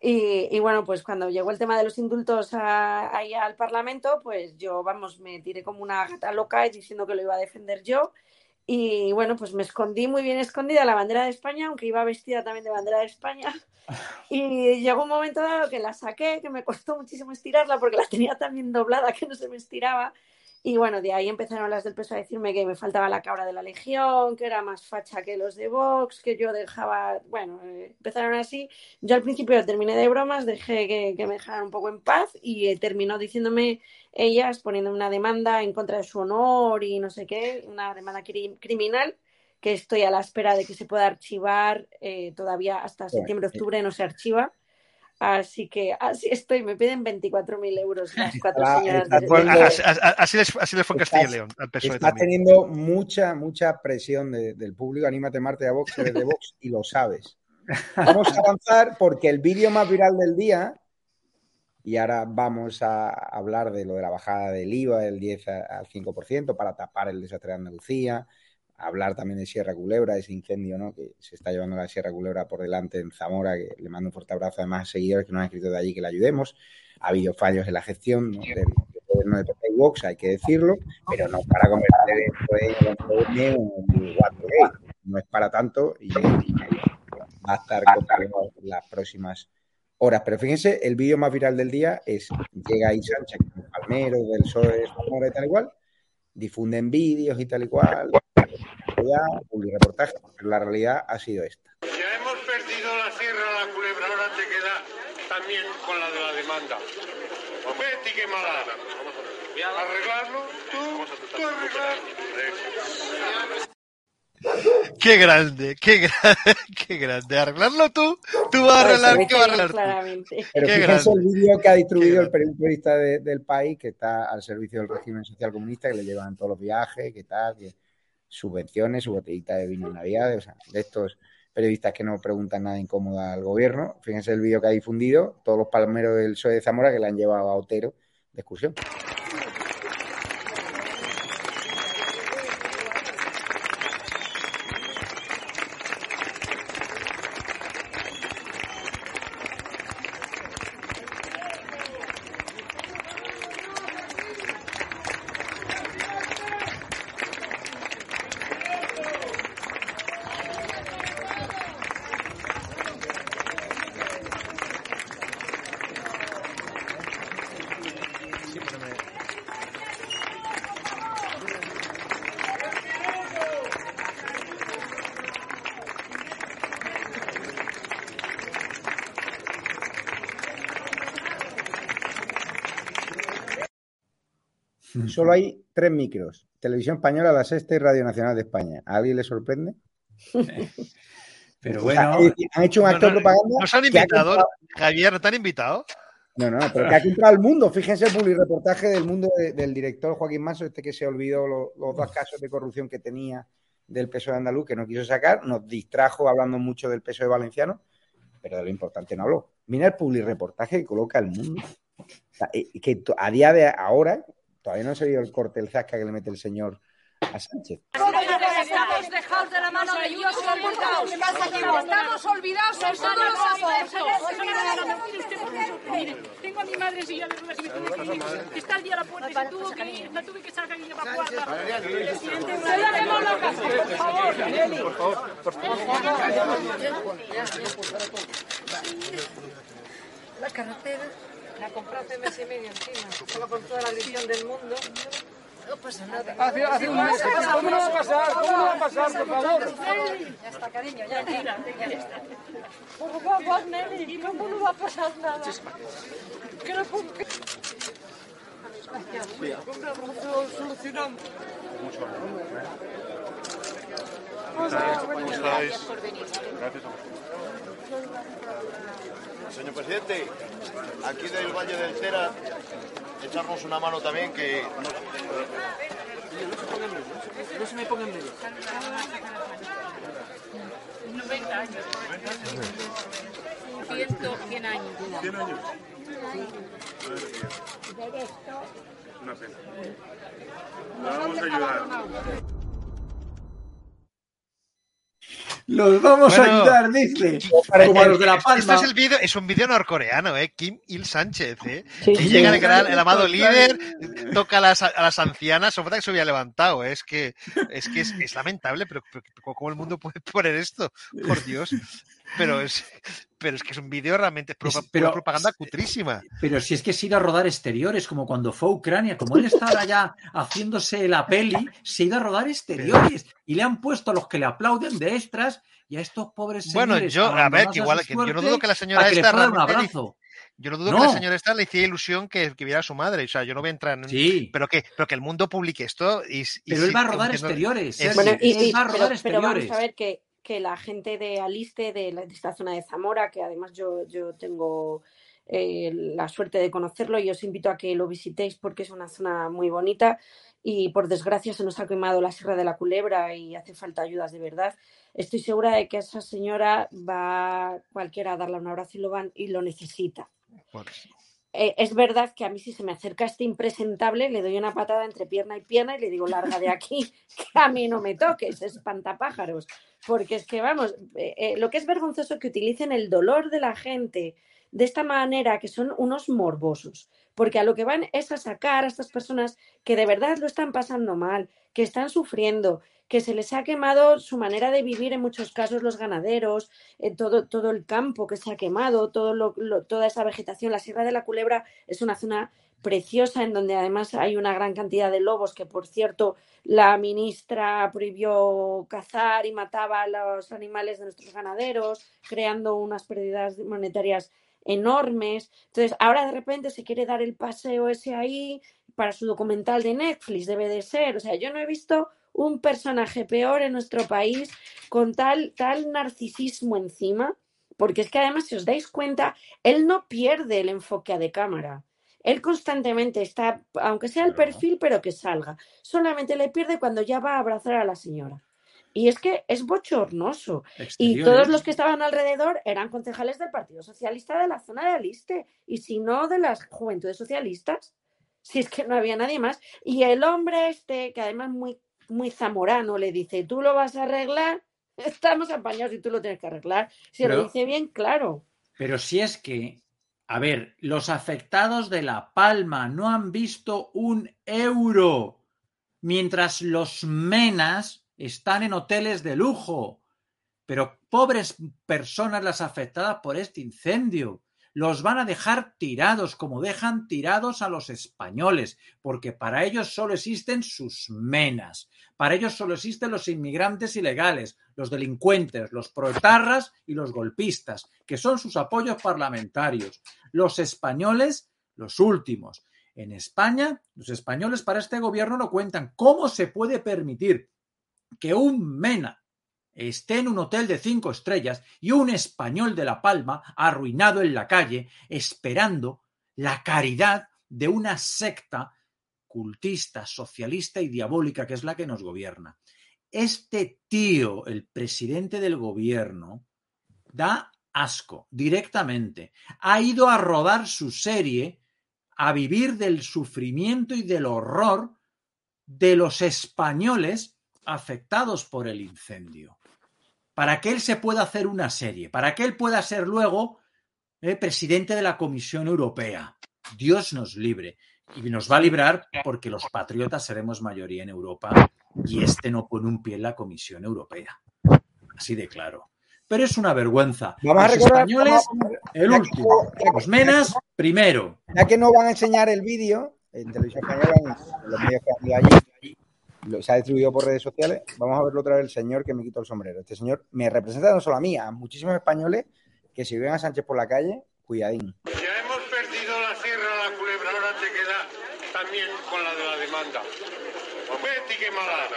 Y, y, bueno, pues cuando llegó el tema de los indultos ahí al Parlamento, pues yo, vamos, me tiré como una gata loca diciendo que lo iba a defender yo. Y bueno, pues me escondí muy bien escondida la bandera de España, aunque iba vestida también de bandera de España. Y llegó un momento dado que la saqué, que me costó muchísimo estirarla porque la tenía también doblada que no se me estiraba. Y bueno, de ahí empezaron las del peso a decirme que me faltaba la cabra de la Legión, que era más facha que los de Vox, que yo dejaba, bueno, eh, empezaron así. Yo al principio terminé de bromas, dejé que, me dejaran un poco en paz y eh, terminó diciéndome ellas, poniendo una demanda en contra de su honor y no sé qué, una demanda criminal que estoy a la espera de que se pueda archivar eh, todavía hasta septiembre-octubre, no se archiva. Así que así estoy, me piden 24.000 euros las cuatro señoras. así, les, así les fue Castilla y León, al PSOE Estás teniendo mucha, mucha presión del público. Anímate, Marte, a Vox, eres de Vox y lo sabes. Vamos a avanzar porque el vídeo más viral del día, y ahora vamos a hablar de lo de la bajada del IVA del 10 al 5% para tapar el desastre de Andalucía, hablar también de Sierra Culebra, ese incendio ¿no? que se está llevando la Sierra Culebra por delante en Zamora, que le mando un fuerte abrazo además a seguidores que nos han escrito de allí que le ayudemos. Ha habido fallos en la gestión del, gobierno de PP Vox, hay que decirlo, pero no para convertir en No es para tanto y, va a estar en las próximas horas. Pero fíjense, el vídeo más viral del día es llega ahí Sánchez, Palmero, del PSOE de Zamora y tal igual, difunden vídeos y tal y cual, un reportaje, pero la realidad ha sido esta. Ya hemos perdido la sierra, la culebra, ahora te queda también con la de la demanda. Vete que mala. Arreglarlo, tú, tú arreglarlo. Qué grande, qué grande, qué grande. Arreglarlo tú, tú vas a arreglar, ¿qué vas a arreglar Pero qué grande. el vídeo que ha distribuido el periodista del país que está al servicio del régimen social comunista, que le llevan todos los viajes, que tal, que subvenciones, su botellita de vino en Navidad, o sea, de estos periodistas que no preguntan nada incómoda al gobierno. Fíjense el vídeo que ha difundido, todos los palmeros del PSOE de Zamora que le han llevado a Otero de excursión. Solo hay tres micros. Televisión Española, La Sexta y Radio Nacional de España. ¿A alguien le sorprende? Pero O sea, bueno, han hecho un acto de propaganda. ¿Nos han ha invitado? comprado- Javier, ¿no te han invitado? No, no, pero que ha comprado el mundo. Fíjense el publireportaje del mundo de- del director Joaquín Manso, este que se olvidó lo- los dos casos de corrupción que tenía del peso de andaluz, que no quiso sacar, nos distrajo hablando mucho del peso de valenciano, pero de lo importante no habló. Mira el publireportaje que coloca el mundo. O sea, que a día de ahora todavía no ha salido el corte, el zasca que le mete el señor a Sánchez. Estamos dejados de la mano de Dios. Estamos olvidados en todos los aspectos. Mire, tengo a mi madre en silla de ruedas y me tuve que ir. Está al día a la puerta y se tuvo que ir. La tuve que sacar y evacuarla. Presidente, cerremos la casa, por favor. Por favor, La carretera la compré hace mes y medio encima. Estaba con toda la ilusión del mundo. No pasa nada. Hace- hace un mes. ¿Cómo no va a pasar? ¿Cómo no va a pasar, por favor? Ya está, cariño, ya está. Por favor, Nelly, ¿cómo no va a pasar nada? Que no puedo... ¿Cómo solucionamos? ¿Cómo estáis? Gracias. Señor presidente, aquí del Valle del Tera, echarnos una mano también que... No se me ponga en medio. 90 años. 100, 100 años. 100 años. Una pena. Vamos a ayudar. Los vamos a ayudar, dice. Como a los de La Este Palma. es el vídeo, es un vídeo norcoreano, ¿eh? Kim Il Sánchez, ¿eh? Sí, que sí. llega el, gran, el amado líder, toca a las, a las ancianas, sobre que se había levantado, ¿eh? es que es que es, es lamentable, pero, pero ¿cómo el mundo puede poner esto? Por Dios. Pero es, pero es que es un vídeo realmente pro- Es- pero- propaganda cutrísima. Pero si es que se ha ido a rodar exteriores, como cuando fue a Ucrania, como él estaba allá haciéndose la peli, se ha ido a rodar exteriores y le han puesto a los que le aplauden de extras y a estos pobres Bueno, señores yo, a ver, que igual, que yo no dudo que la señora que esta un abrazo. Yo no dudo que la señora esta le hiciera ilusión que, que viera a su madre. O sea, yo no voy a entrar en. Sí. Pero que, pero que el mundo publique esto y. y Pero él va a rodar exteriores, es- Bueno, y, Él y- va a pero, rodar pero vamos exteriores. a ver que, que la gente de Aliste, de, la- de esta zona de Zamora, que además yo, yo tengo eh, la suerte de conocerlo y os invito a que lo visitéis porque es una zona muy bonita y por desgracia se nos ha quemado la Sierra de la Culebra y hace falta ayudas de verdad. Estoy segura de que esa señora va cualquiera a darle un abrazo y lo, van, y lo necesita. Eh, es verdad que a mí si se me acerca este impresentable le doy una patada entre pierna y pierna y le digo larga de aquí, que a mí no me toques, espantapájaros. Porque es que, vamos, eh, eh, lo que es vergonzoso que utilicen el dolor de la gente de esta manera, que son unos morbosos. Porque a lo que van es a sacar a estas personas que de verdad lo están pasando mal, que están sufriendo, que se les ha quemado su manera de vivir en muchos casos los ganaderos, eh, todo, todo el campo que se ha quemado, toda esa vegetación. La Sierra de la Culebra es una zona preciosa en donde además hay una gran cantidad de lobos que, por cierto, la ministra prohibió cazar y mataba a los animales de nuestros ganaderos, creando unas pérdidas monetarias enormes. Entonces, ahora de repente se quiere dar el paseo ese ahí para su documental de Netflix, debe de ser. O sea, yo no he visto un personaje peor en nuestro país con tal, tal narcisismo encima, porque es que además, si os dais cuenta, él no pierde el enfoque de cámara. Él constantemente está, aunque sea el perfil, pero que salga. Solamente le pierde cuando ya va a abrazar a la señora. Y es que es bochornoso. Y todos los que estaban alrededor eran concejales del Partido Socialista de la zona de Aliste, y si no, de las juventudes socialistas. Si es que no había nadie más. Y el hombre este, que además muy, muy zamorano, le dice, ¿tú lo vas a arreglar? Estamos apañados y tú lo tienes que arreglar. Si Pero- lo dice bien, claro. Pero si es que, a ver, los afectados de La Palma no han visto un euro, mientras los menas están en hoteles de lujo. Pero pobres personas las afectadas por este incendio. Los van a dejar tirados como dejan tirados a los españoles, porque para ellos solo existen sus menas. Para ellos solo existen los inmigrantes ilegales, los delincuentes, los proetarras y los golpistas, que son sus apoyos parlamentarios. Los españoles, los últimos. En España, los españoles para este gobierno no cuentan. ¿Cómo se puede permitir que un MENA esté en un hotel de cinco estrellas y un español de La Palma arruinado en la calle esperando la caridad de una secta cultista, socialista y diabólica que es la que nos gobierna? Este tío, el presidente del gobierno, da asco directamente. Ha ido a rodar su serie a vivir del sufrimiento y del horror de los españoles afectados por el incendio. Para que él se pueda hacer una serie, para que él pueda ser luego eh, presidente de la Comisión Europea. Dios nos libre. Y nos va a librar porque los patriotas seremos mayoría en Europa y este no pone un pie en la Comisión Europea. Así de claro. Pero es una vergüenza. Vamos a los recordar- españoles, vamos el ya que- último. Los menas, primero. Ya que no van a enseñar el vídeo en televisión española, en los medios que han ido allí, se ha distribuido por redes sociales, vamos a verlo otra vez el señor que me quitó el sombrero. Este señor me representa no solo a mí, a muchísimos españoles que si ven a Sánchez por la calle, cuidadín. Ya hemos perdido la sierra, la culebra, ahora te queda también con la de la demanda. Vete que mala.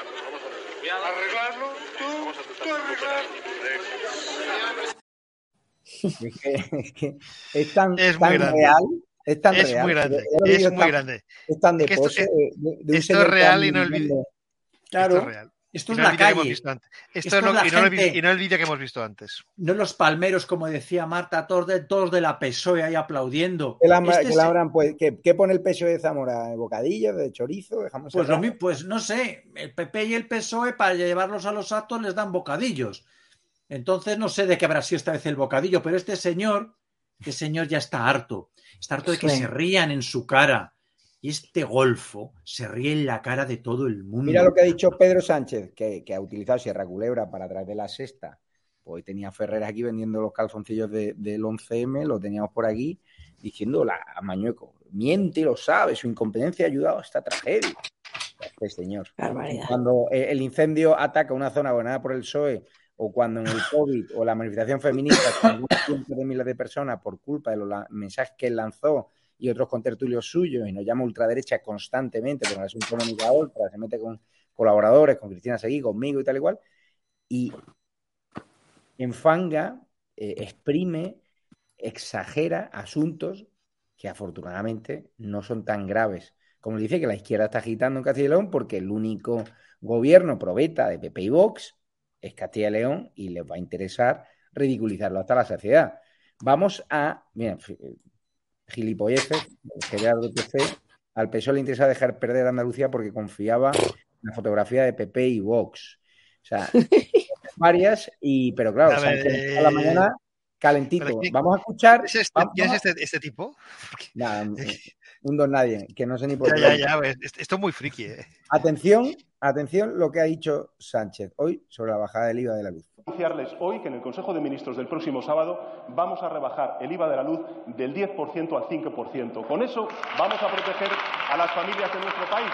Arreglarlo, tú, tú arreglar. Es que, es que es tan, Es tan real. Es tan Es real. muy grande, es muy tan- grande. Es tan de Es que esto- pose de, de- de un esto señor es real y no el vídeo. diciendo- Claro, Esto es real. esto Y es no la calle. visto antes. Esto, Esto es es lo- la y, no el, gente. vi- y no el vídeo que hemos visto antes. No los palmeros, como decía Marta, todos de, todos de la PSOE ahí aplaudiendo. La, Este que la pues, ¿qué, qué pone el peso de Zamora? ¿Bocadillos, de chorizo, Pues, lo pues no sé, el PP y el PSOE para llevarlos a los actos les dan bocadillos. Entonces no sé de qué habrá sido esta vez el bocadillo, pero este señor, este señor ya está harto. Está harto de que Sí. se rían en su cara. Y este golfo se ríe en la cara de todo el mundo. Mira lo que ha dicho Pedro Sánchez, que, que ha utilizado Sierra Culebra para traer de la sexta. Hoy tenía Ferrer aquí vendiendo los calzoncillos de- del 11M, lo teníamos por aquí, diciendo la, a Mañueco, miente y lo sabe, su incompetencia ha ayudado a esta tragedia. Este señor. Barbaridad. Cuando eh, el incendio ataca una zona gobernada por el PSOE, o cuando en el COVID o la manifestación feminista, con algunos cientos de miles de personas por culpa de los la- mensajes que él lanzó y otros contertulios suyos, y nos llama ultraderecha constantemente, porque es un económica ultra, se mete con colaboradores, con Cristina Seguí, conmigo y tal y cual, y enfanga, eh, exprime, exagera asuntos que afortunadamente no son tan graves. Como dice que la izquierda está agitando en Castilla y León porque el único gobierno probeta de PP y Vox es Castilla y León y les va a interesar ridiculizarlo hasta la saciedad. Vamos a, gilipolleces, Gerardo PC, al PSOE le interesa dejar perder a Andalucía porque confiaba en la fotografía de PP y Vox. O sea, varias, y, pero claro, A ver, Sánchez a la eh, mañana calentito. pero ¿quién- Vamos a escuchar. ¿Es este- vamos ¿Quién es este, este tipo? Nada, un- don nadie, que no sé ni por Ya, qué. ya, ya. ves, Esto esto es muy friki. eh. Atención, atención lo que ha dicho Sánchez hoy sobre la bajada del IVA de la luz. anunciarles hoy que en el Consejo de Ministros del próximo sábado vamos a rebajar el IVA de la luz del 10% al 5%. Con eso vamos a proteger a las familias de nuestro país.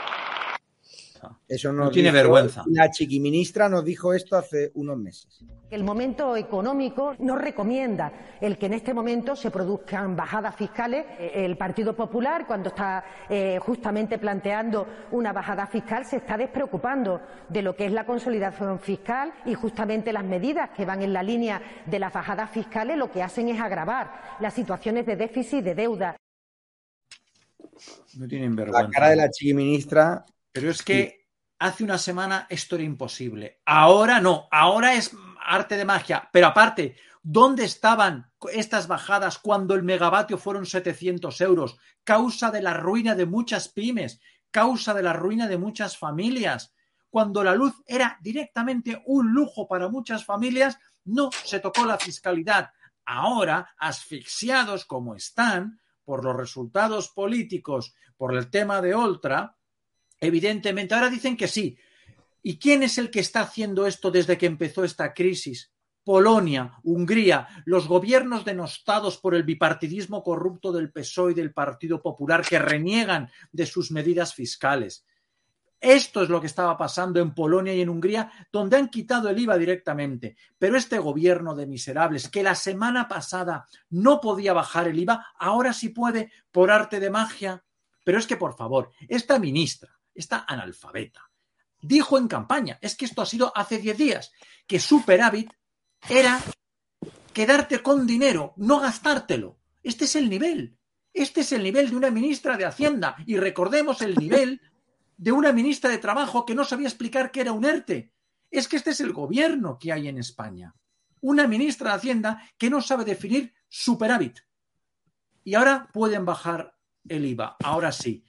Eso No tiene dijo- vergüenza. La chiquiministra nos dijo esto hace unos meses. El momento económico no recomienda el que en este momento se produzcan bajadas fiscales. Eh, El Partido Popular, cuando está eh, justamente planteando una bajada fiscal, se está despreocupando de lo que es la consolidación fiscal y justamente las medidas que van en la línea de las bajadas fiscales lo que hacen es agravar las situaciones de déficit y de deuda. No tienen vergüenza. La cara de la chiquiministra. Pero es que hace una semana esto era imposible. Ahora no, ahora es arte de magia. Pero aparte, ¿dónde estaban estas bajadas cuando el megavatio fueron 700 euros? Causa de la ruina de muchas pymes, causa de la ruina de muchas familias. Cuando la luz era directamente un lujo para muchas familias, no se tocó la fiscalidad. Ahora, asfixiados como están por los resultados políticos, por el tema de Oltra, Evidentemente, ahora dicen que sí. ¿Y quién es el que está haciendo esto desde que empezó esta crisis? Polonia, Hungría, los gobiernos denostados por el bipartidismo corrupto del PSOE y del Partido Popular que reniegan de sus medidas fiscales. Esto es lo que estaba pasando en Polonia y en Hungría, donde han quitado el IVA directamente. Pero este gobierno de miserables, que la semana pasada no podía bajar el IVA, ahora sí puede por arte de magia. Pero es que, por favor, esta ministra, esta analfabeta, dijo en campaña, es que esto ha sido hace 10 días, que superávit era quedarte con dinero, no gastártelo. Este es el nivel. Este es el nivel de una ministra de Hacienda. Y recordemos el nivel de una ministra de Trabajo que no sabía explicar qué era un ERTE. Es que este es el gobierno que hay en España. Una ministra de Hacienda que no sabe definir superávit. Y ahora pueden bajar el IVA. Ahora sí.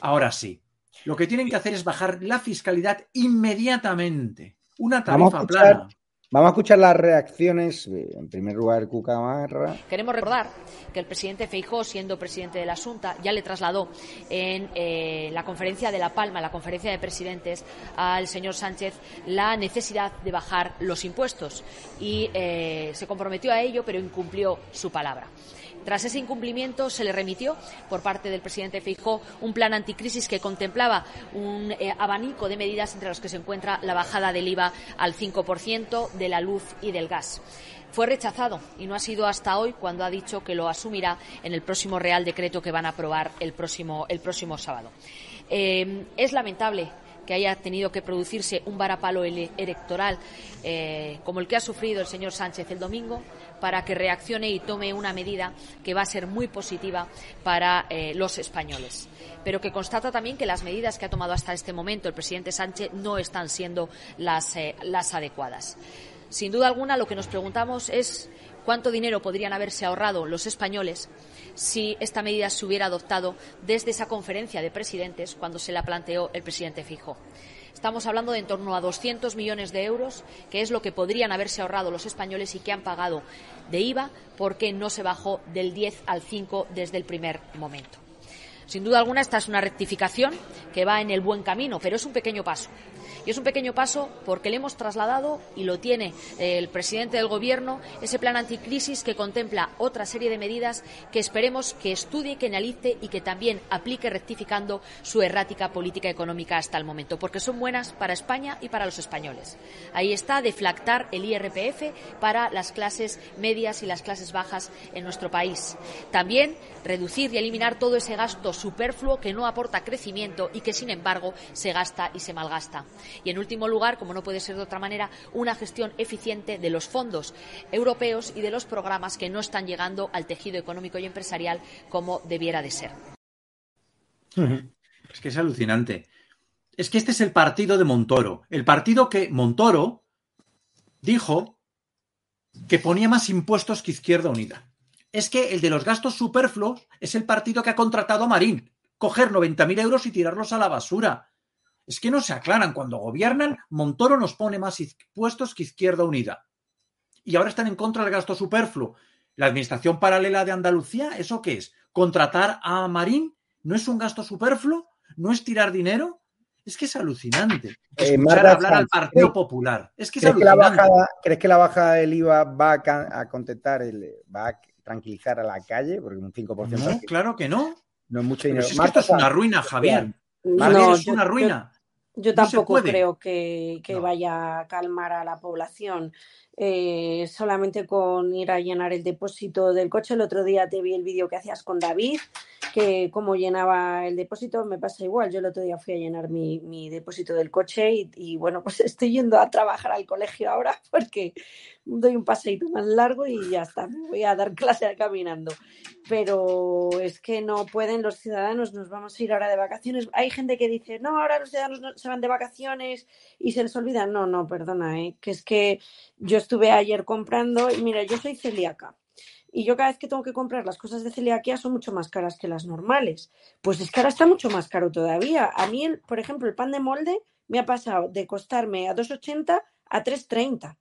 Ahora sí. Lo que tienen que hacer es bajar la fiscalidad inmediatamente. Una tarifa plana. Vamos a escuchar las reacciones. En primer lugar, Cucamarra. Queremos recordar que el presidente Feijó, siendo presidente de la Junta, ya le trasladó en eh, la conferencia de La Palma, la conferencia de presidentes, al señor Sánchez la necesidad de bajar los impuestos y eh, se comprometió a ello, pero incumplió su palabra. Tras ese incumplimiento, se le remitió por parte del presidente Feijó un plan anticrisis que contemplaba un eh, abanico de medidas entre los que se encuentra la bajada del IVA al 5% de la luz y del gas. Fue rechazado y no ha sido hasta hoy cuando ha dicho que lo asumirá en el próximo Real Decreto que van a aprobar el próximo, el próximo sábado. Eh, es lamentable que haya tenido que producirse un varapalo ele- electoral eh, como el que ha sufrido el señor Sánchez el domingo para que reaccione y tome una medida que va a ser muy positiva para eh, los españoles. Pero que constata también que las medidas que ha tomado hasta este momento el presidente Sánchez no están siendo las, eh, las adecuadas. Sin duda alguna, lo que nos preguntamos es cuánto dinero podrían haberse ahorrado los españoles si esta medida se hubiera adoptado desde esa conferencia de presidentes cuando se la planteó el presidente Fijo. Estamos hablando de en torno a 200 millones de euros, que es lo que podrían haberse ahorrado los españoles y que han pagado de IVA porque no se bajó del 10 al 5 desde el primer momento. Sin duda alguna, esta es una rectificación que va en el buen camino, pero es un pequeño paso. Y es un pequeño paso porque le hemos trasladado, y lo tiene eh, el presidente del Gobierno, ese plan anticrisis que contempla otra serie de medidas que esperemos que estudie, que analice y que también aplique rectificando su errática política económica hasta el momento, porque son buenas para España y para los españoles. Ahí está deflactar el IRPF para las clases medias y las clases bajas en nuestro país. También reducir y eliminar todo ese gasto superfluo que no aporta crecimiento y que, sin embargo, se gasta y se malgasta. Y, en último lugar, como no puede ser de otra manera, una gestión eficiente de los fondos europeos y de los programas que no están llegando al tejido económico y empresarial como debiera de ser. Es que es alucinante. Es que este es el partido de Montoro. El partido que Montoro dijo que ponía más impuestos que Izquierda Unida. Es que el de los gastos superfluos es el partido que ha contratado a Marín. Coger 90.000 euros y tirarlos a la basura. Es que no se aclaran. Cuando gobiernan, Montoro nos pone más impuestos que Izquierda Unida. Y ahora están en contra del gasto superfluo. La administración paralela de Andalucía, ¿eso qué es? ¿Contratar a Marín? ¿No es un gasto superfluo? ¿No es tirar dinero? Es que es alucinante. Eh, Escuchar Marta hablar al Partido ¿crees- Popular. Es que es ¿Crees que, la alucinante. bajada, ¿Crees que la bajada del IVA va a, a contentar, el, va a tranquilizar a la calle? Porque un 5% No, claro que no. no es mucho dinero. si es que Marta esto es una ruina, Javier. No, Javier, es yo- una ruina. Yo tampoco creo que, que vaya a calmar a la población. Eh, solamente con ir a llenar el depósito del coche. El otro día te vi el vídeo que hacías con David, que cómo llenaba el depósito, me pasa igual. Yo el otro día fui a llenar mi, mi depósito del coche y, bueno, pues estoy yendo a trabajar al colegio ahora porque doy un paseíto más largo y ya está, me voy a dar clase caminando. Pero es que no pueden los ciudadanos, nos vamos a ir ahora de vacaciones. Hay gente que dice, no, ahora los ciudadanos no- se van de vacaciones y se les olvida. No, no, perdona, ¿eh? que es que yo estuve ayer comprando y mira, yo soy celíaca. Y yo cada vez que tengo que comprar las cosas de celiaquía son mucho más caras que las normales. Pues es que ahora está mucho más caro todavía. A mí, el- por ejemplo, el pan de molde me ha pasado de costarme a 2,80 a 3,30.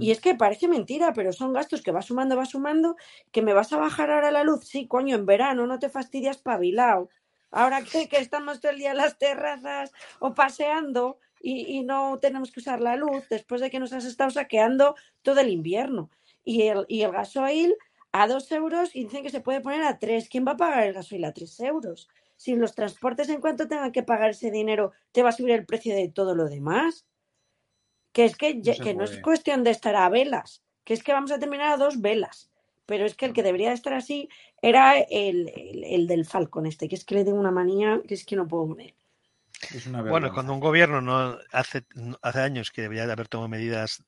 Y es que parece mentira, pero son gastos que va sumando, va sumando, que me vas a bajar ahora la luz. Sí, coño, en verano no te fastidias pabilao. Ahora que, que estamos todo el día en las terrazas o paseando y, y no tenemos que usar la luz después de que nos has estado saqueando todo el invierno. Y el, y el gasoil a dos euros y dicen que se puede poner a tres. ¿Quién va a pagar el gasoil a tres euros? Si los transportes en cuanto tengan que pagar ese dinero te va a subir el precio de todo lo demás. Que es que, ya- se que no es cuestión de estar a velas, que es que vamos a terminar a dos velas. pero es que el que debería estar así era el, el, del Falcon este, que es que le tengo una manía que es que no puedo poner. Bueno, cuando un gobierno no hace, hace años que debería haber tomado medidas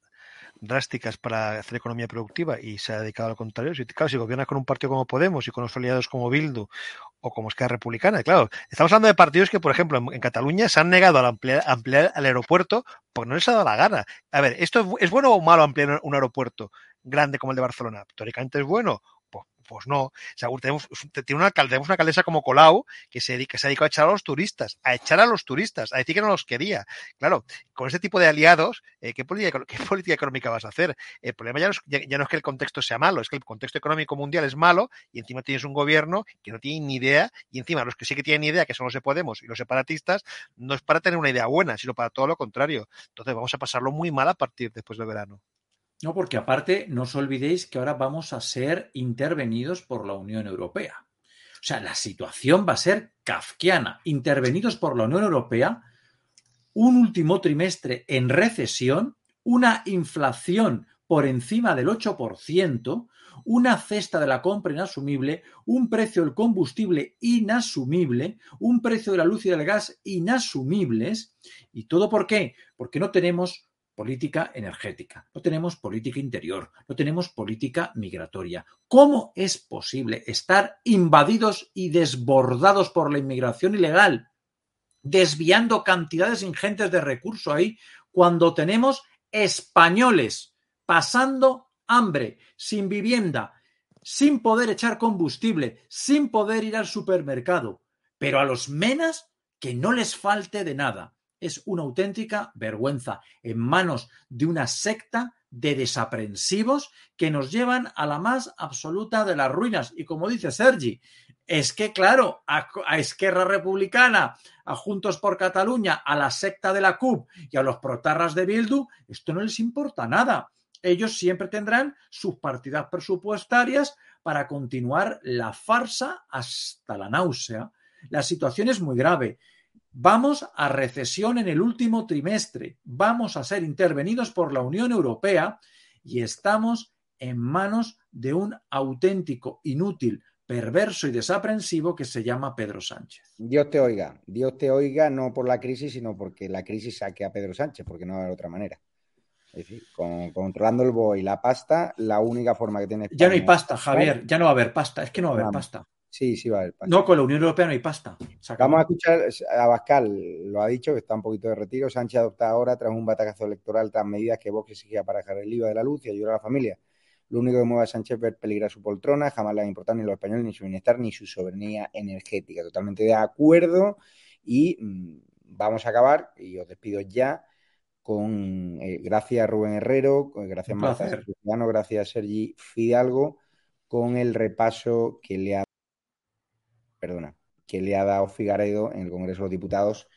drásticas para hacer economía productiva y se ha dedicado a lo contrario. Si, claro, si gobiernas con un partido como Podemos y con los aliados como Bildu o como Esquerra Republicana, claro, estamos hablando de partidos que, por ejemplo, en, Cataluña se han negado a ampliar, ampliar, el aeropuerto porque no les ha dado la gana. A ver, ¿esto es, es bueno o malo ampliar un aeropuerto grande como el de Barcelona? Teóricamente es bueno pues no. Tenemos, tiene una, tenemos una alcaldesa como Colau que se, dedica, se ha dedicado a echar a los turistas, a echar a los turistas, a decir que no los quería. Claro, con ese tipo de aliados, eh, ¿qué, política, ¿qué, política, económica vas a hacer? El problema ya no, es, ya, no, es, que el contexto sea malo, es que el contexto económico mundial es malo y encima tienes un gobierno que no tiene ni idea y encima los que sí que tienen idea, que son los de Podemos y los separatistas, no es para tener una idea buena, sino para todo lo contrario. Entonces vamos a pasarlo muy mal a partir después del verano. No, porque aparte, no os olvidéis que ahora vamos a ser intervenidos por la Unión Europea. O sea, la situación va a ser kafkiana. Intervenidos por la Unión Europea, un último trimestre en recesión, una inflación por encima del 8%, una cesta de la compra inasumible, un precio del combustible inasumible, un precio de la luz y del gas inasumibles. ¿Y todo por qué? Porque no tenemos política energética, no tenemos política interior, no tenemos política migratoria. ¿Cómo es posible estar invadidos y desbordados por la inmigración ilegal, desviando cantidades ingentes de recursos ahí, cuando tenemos españoles pasando hambre, sin vivienda, sin poder echar combustible, sin poder ir al supermercado, pero a los menas que no les falte de nada? Es una auténtica vergüenza en manos de una secta de desaprensivos que nos llevan a la más absoluta de las ruinas. Y como dice Sergi, es que, claro, a, Esquerra Republicana, a Juntos por Cataluña, a la secta de la CUP y a los protarras de Bildu, esto no les importa nada. Ellos siempre tendrán sus partidas presupuestarias para continuar la farsa hasta la náusea. La situación es muy grave. Vamos a recesión en el último trimestre, vamos a ser intervenidos por la Unión Europea y estamos en manos de un auténtico inútil, perverso y desaprensivo que se llama Pedro Sánchez. Dios te oiga, Dios te oiga no por la crisis, sino porque la crisis saque a Pedro Sánchez, porque no va a haber otra manera. Es decir, controlando el BOE y la pasta, la única forma que tiene. ya no hay pasta, Javier, ya no va a haber pasta, es que no va a haber pasta. Sí, sí va a haber pasta. No, con la Unión Europea no hay pasta. Vamos a escuchar a Bascal, lo ha dicho, que está un poquito de retiro. Sánchez adopta ahora, tras un batacazo electoral, tras medidas que Vox exigía para dejar el IVA de la luz y ayudar a la familia. Lo único que mueve a Sánchez es ver peligrar su poltrona, jamás le ha importado ni los españoles, ni su bienestar, ni su soberanía energética. Totalmente de acuerdo y mm, vamos a acabar, y os despido ya, con eh, gracias Rubén Herrero, gracias Marta gracias Sergi Fidalgo, con el repaso que le ha perdona, que le ha dado Figaredo en el Congreso de los Diputados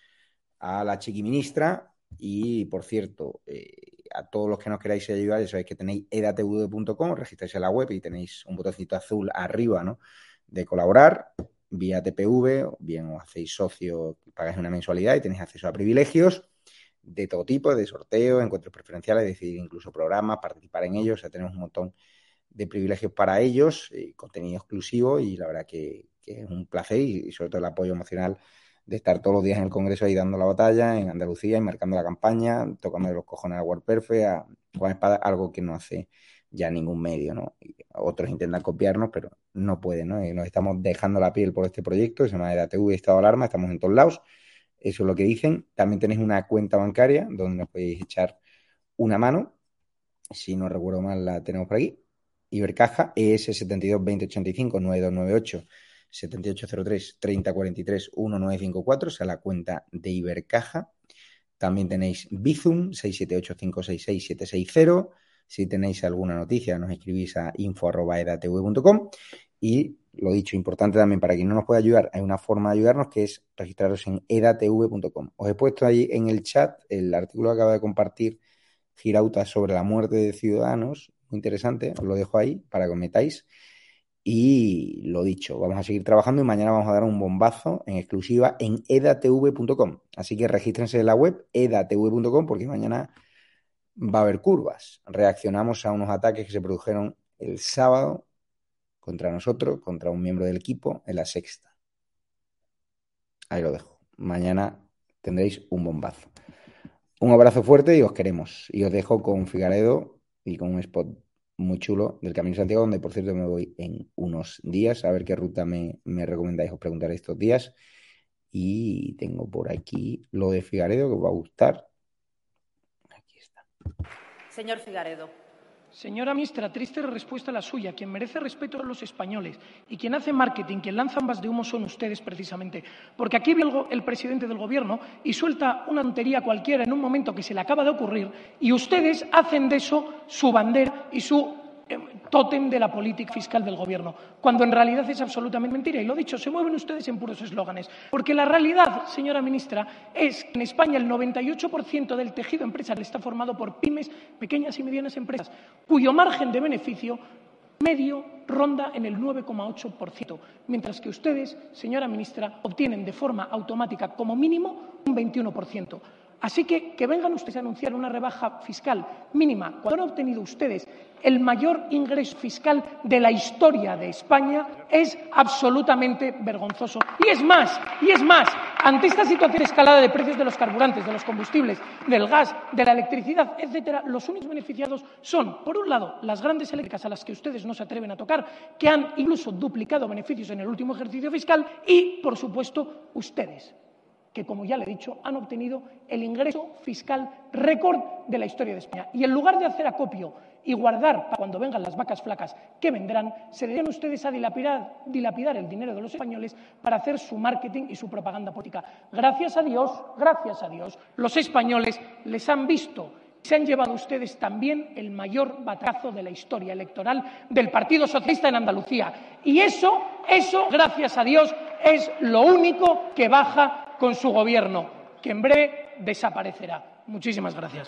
a la chiquiministra. Y, por cierto, eh, a todos los que nos queráis ayudar, ya sabéis que tenéis edatv.com, registráis en la web y tenéis un botoncito azul arriba, ¿no? De colaborar vía TPV, bien os hacéis socio, pagáis una mensualidad y tenéis acceso a privilegios de todo tipo, de sorteos, encuentros preferenciales, decidir incluso programas, participar en ellos, o sea, tenemos un montón de privilegios para ellos, eh, contenido exclusivo y la verdad que, es un placer y, sobre todo el apoyo emocional de estar todos los días en el Congreso ahí dando la batalla, en Andalucía y marcando la campaña, tocando los cojones a WordPerfect, a Juan Espada, algo que no hace ya ningún medio, ¿no? otros intentan copiarnos, pero no pueden, ¿no? Y nos estamos dejando la piel por este proyecto, se llama EDATV Estado de Alarma, estamos en todos lados, eso es lo que dicen. También tenéis una cuenta bancaria donde nos podéis echar una mano, si no recuerdo mal la tenemos por aquí, Ibercaja, ES 72 2085 9298 7803 3043 1954, o sea, la cuenta de Ibercaja. También tenéis Bizum 678566760. Si tenéis alguna noticia, nos escribís a info.edatv.com. Y lo dicho, importante también para quien no nos puede ayudar, hay una forma de ayudarnos que es registraros en edatv.com. Os he puesto ahí en el chat el artículo que acaba de compartir Girauta sobre la muerte de ciudadanos. Interesante, os lo dejo ahí para que os metáis. Y lo dicho, vamos a seguir trabajando y mañana vamos a dar un bombazo en exclusiva en edatv.com. Así que regístrense en la web edatv.com porque mañana va a haber curvas. Reaccionamos a unos ataques que se produjeron el sábado contra nosotros, contra un miembro del equipo en la sexta. Ahí lo dejo. Mañana tendréis un bombazo. Un abrazo fuerte y os queremos. Y os dejo con Figaredo y con un spot muy chulo del Camino de Santiago, donde por cierto me voy en unos días a ver qué ruta me, me recomendáis, os preguntaré estos días. Y tengo por aquí lo de Figaredo que os va a gustar. Aquí está. Señor Figaredo. Señora ministra, triste respuesta la suya. Quien merece respeto a los españoles y quien hace marketing, quien lanza ambas de humo son ustedes precisamente. Porque aquí viene el presidente del Gobierno y suelta una tontería cualquiera en un momento que se le acaba de ocurrir y ustedes hacen de eso su bandera y su tótem de la política fiscal del Gobierno, cuando en realidad es absolutamente mentira. Y lo dicho, se mueven ustedes en puros eslóganes. Porque la realidad, señora ministra, es que en España el 98% del tejido empresarial está formado por pymes, pequeñas y medianas empresas, cuyo margen de beneficio medio ronda en el 9,8%, mientras que ustedes, señora ministra, obtienen de forma automática como mínimo un 21%. Así que que vengan ustedes a anunciar una rebaja fiscal mínima cuando han obtenido ustedes el mayor ingreso fiscal de la historia de España es absolutamente vergonzoso. Y es más, y es más, ante esta situación de escalada de precios de los carburantes, de los combustibles, del gas, de la electricidad, etcétera, los únicos beneficiados son, por un lado, las grandes eléctricas a las que ustedes no se atreven a tocar, que han incluso duplicado beneficios en el último ejercicio fiscal, y, por supuesto, ustedes que, como ya le he dicho, han obtenido el ingreso fiscal récord de la historia de España. Y en lugar de hacer acopio y guardar para cuando vengan las vacas flacas que vendrán, se dedican ustedes a dilapidar, el dinero de los españoles para hacer su marketing y su propaganda política. Gracias a Dios, gracias a Dios, los españoles les han visto se han llevado ustedes también el mayor batazo de la historia electoral del Partido Socialista en Andalucía. Y eso, eso, gracias a Dios, es lo único que baja con su gobierno, que en breve desaparecerá. Muchísimas gracias.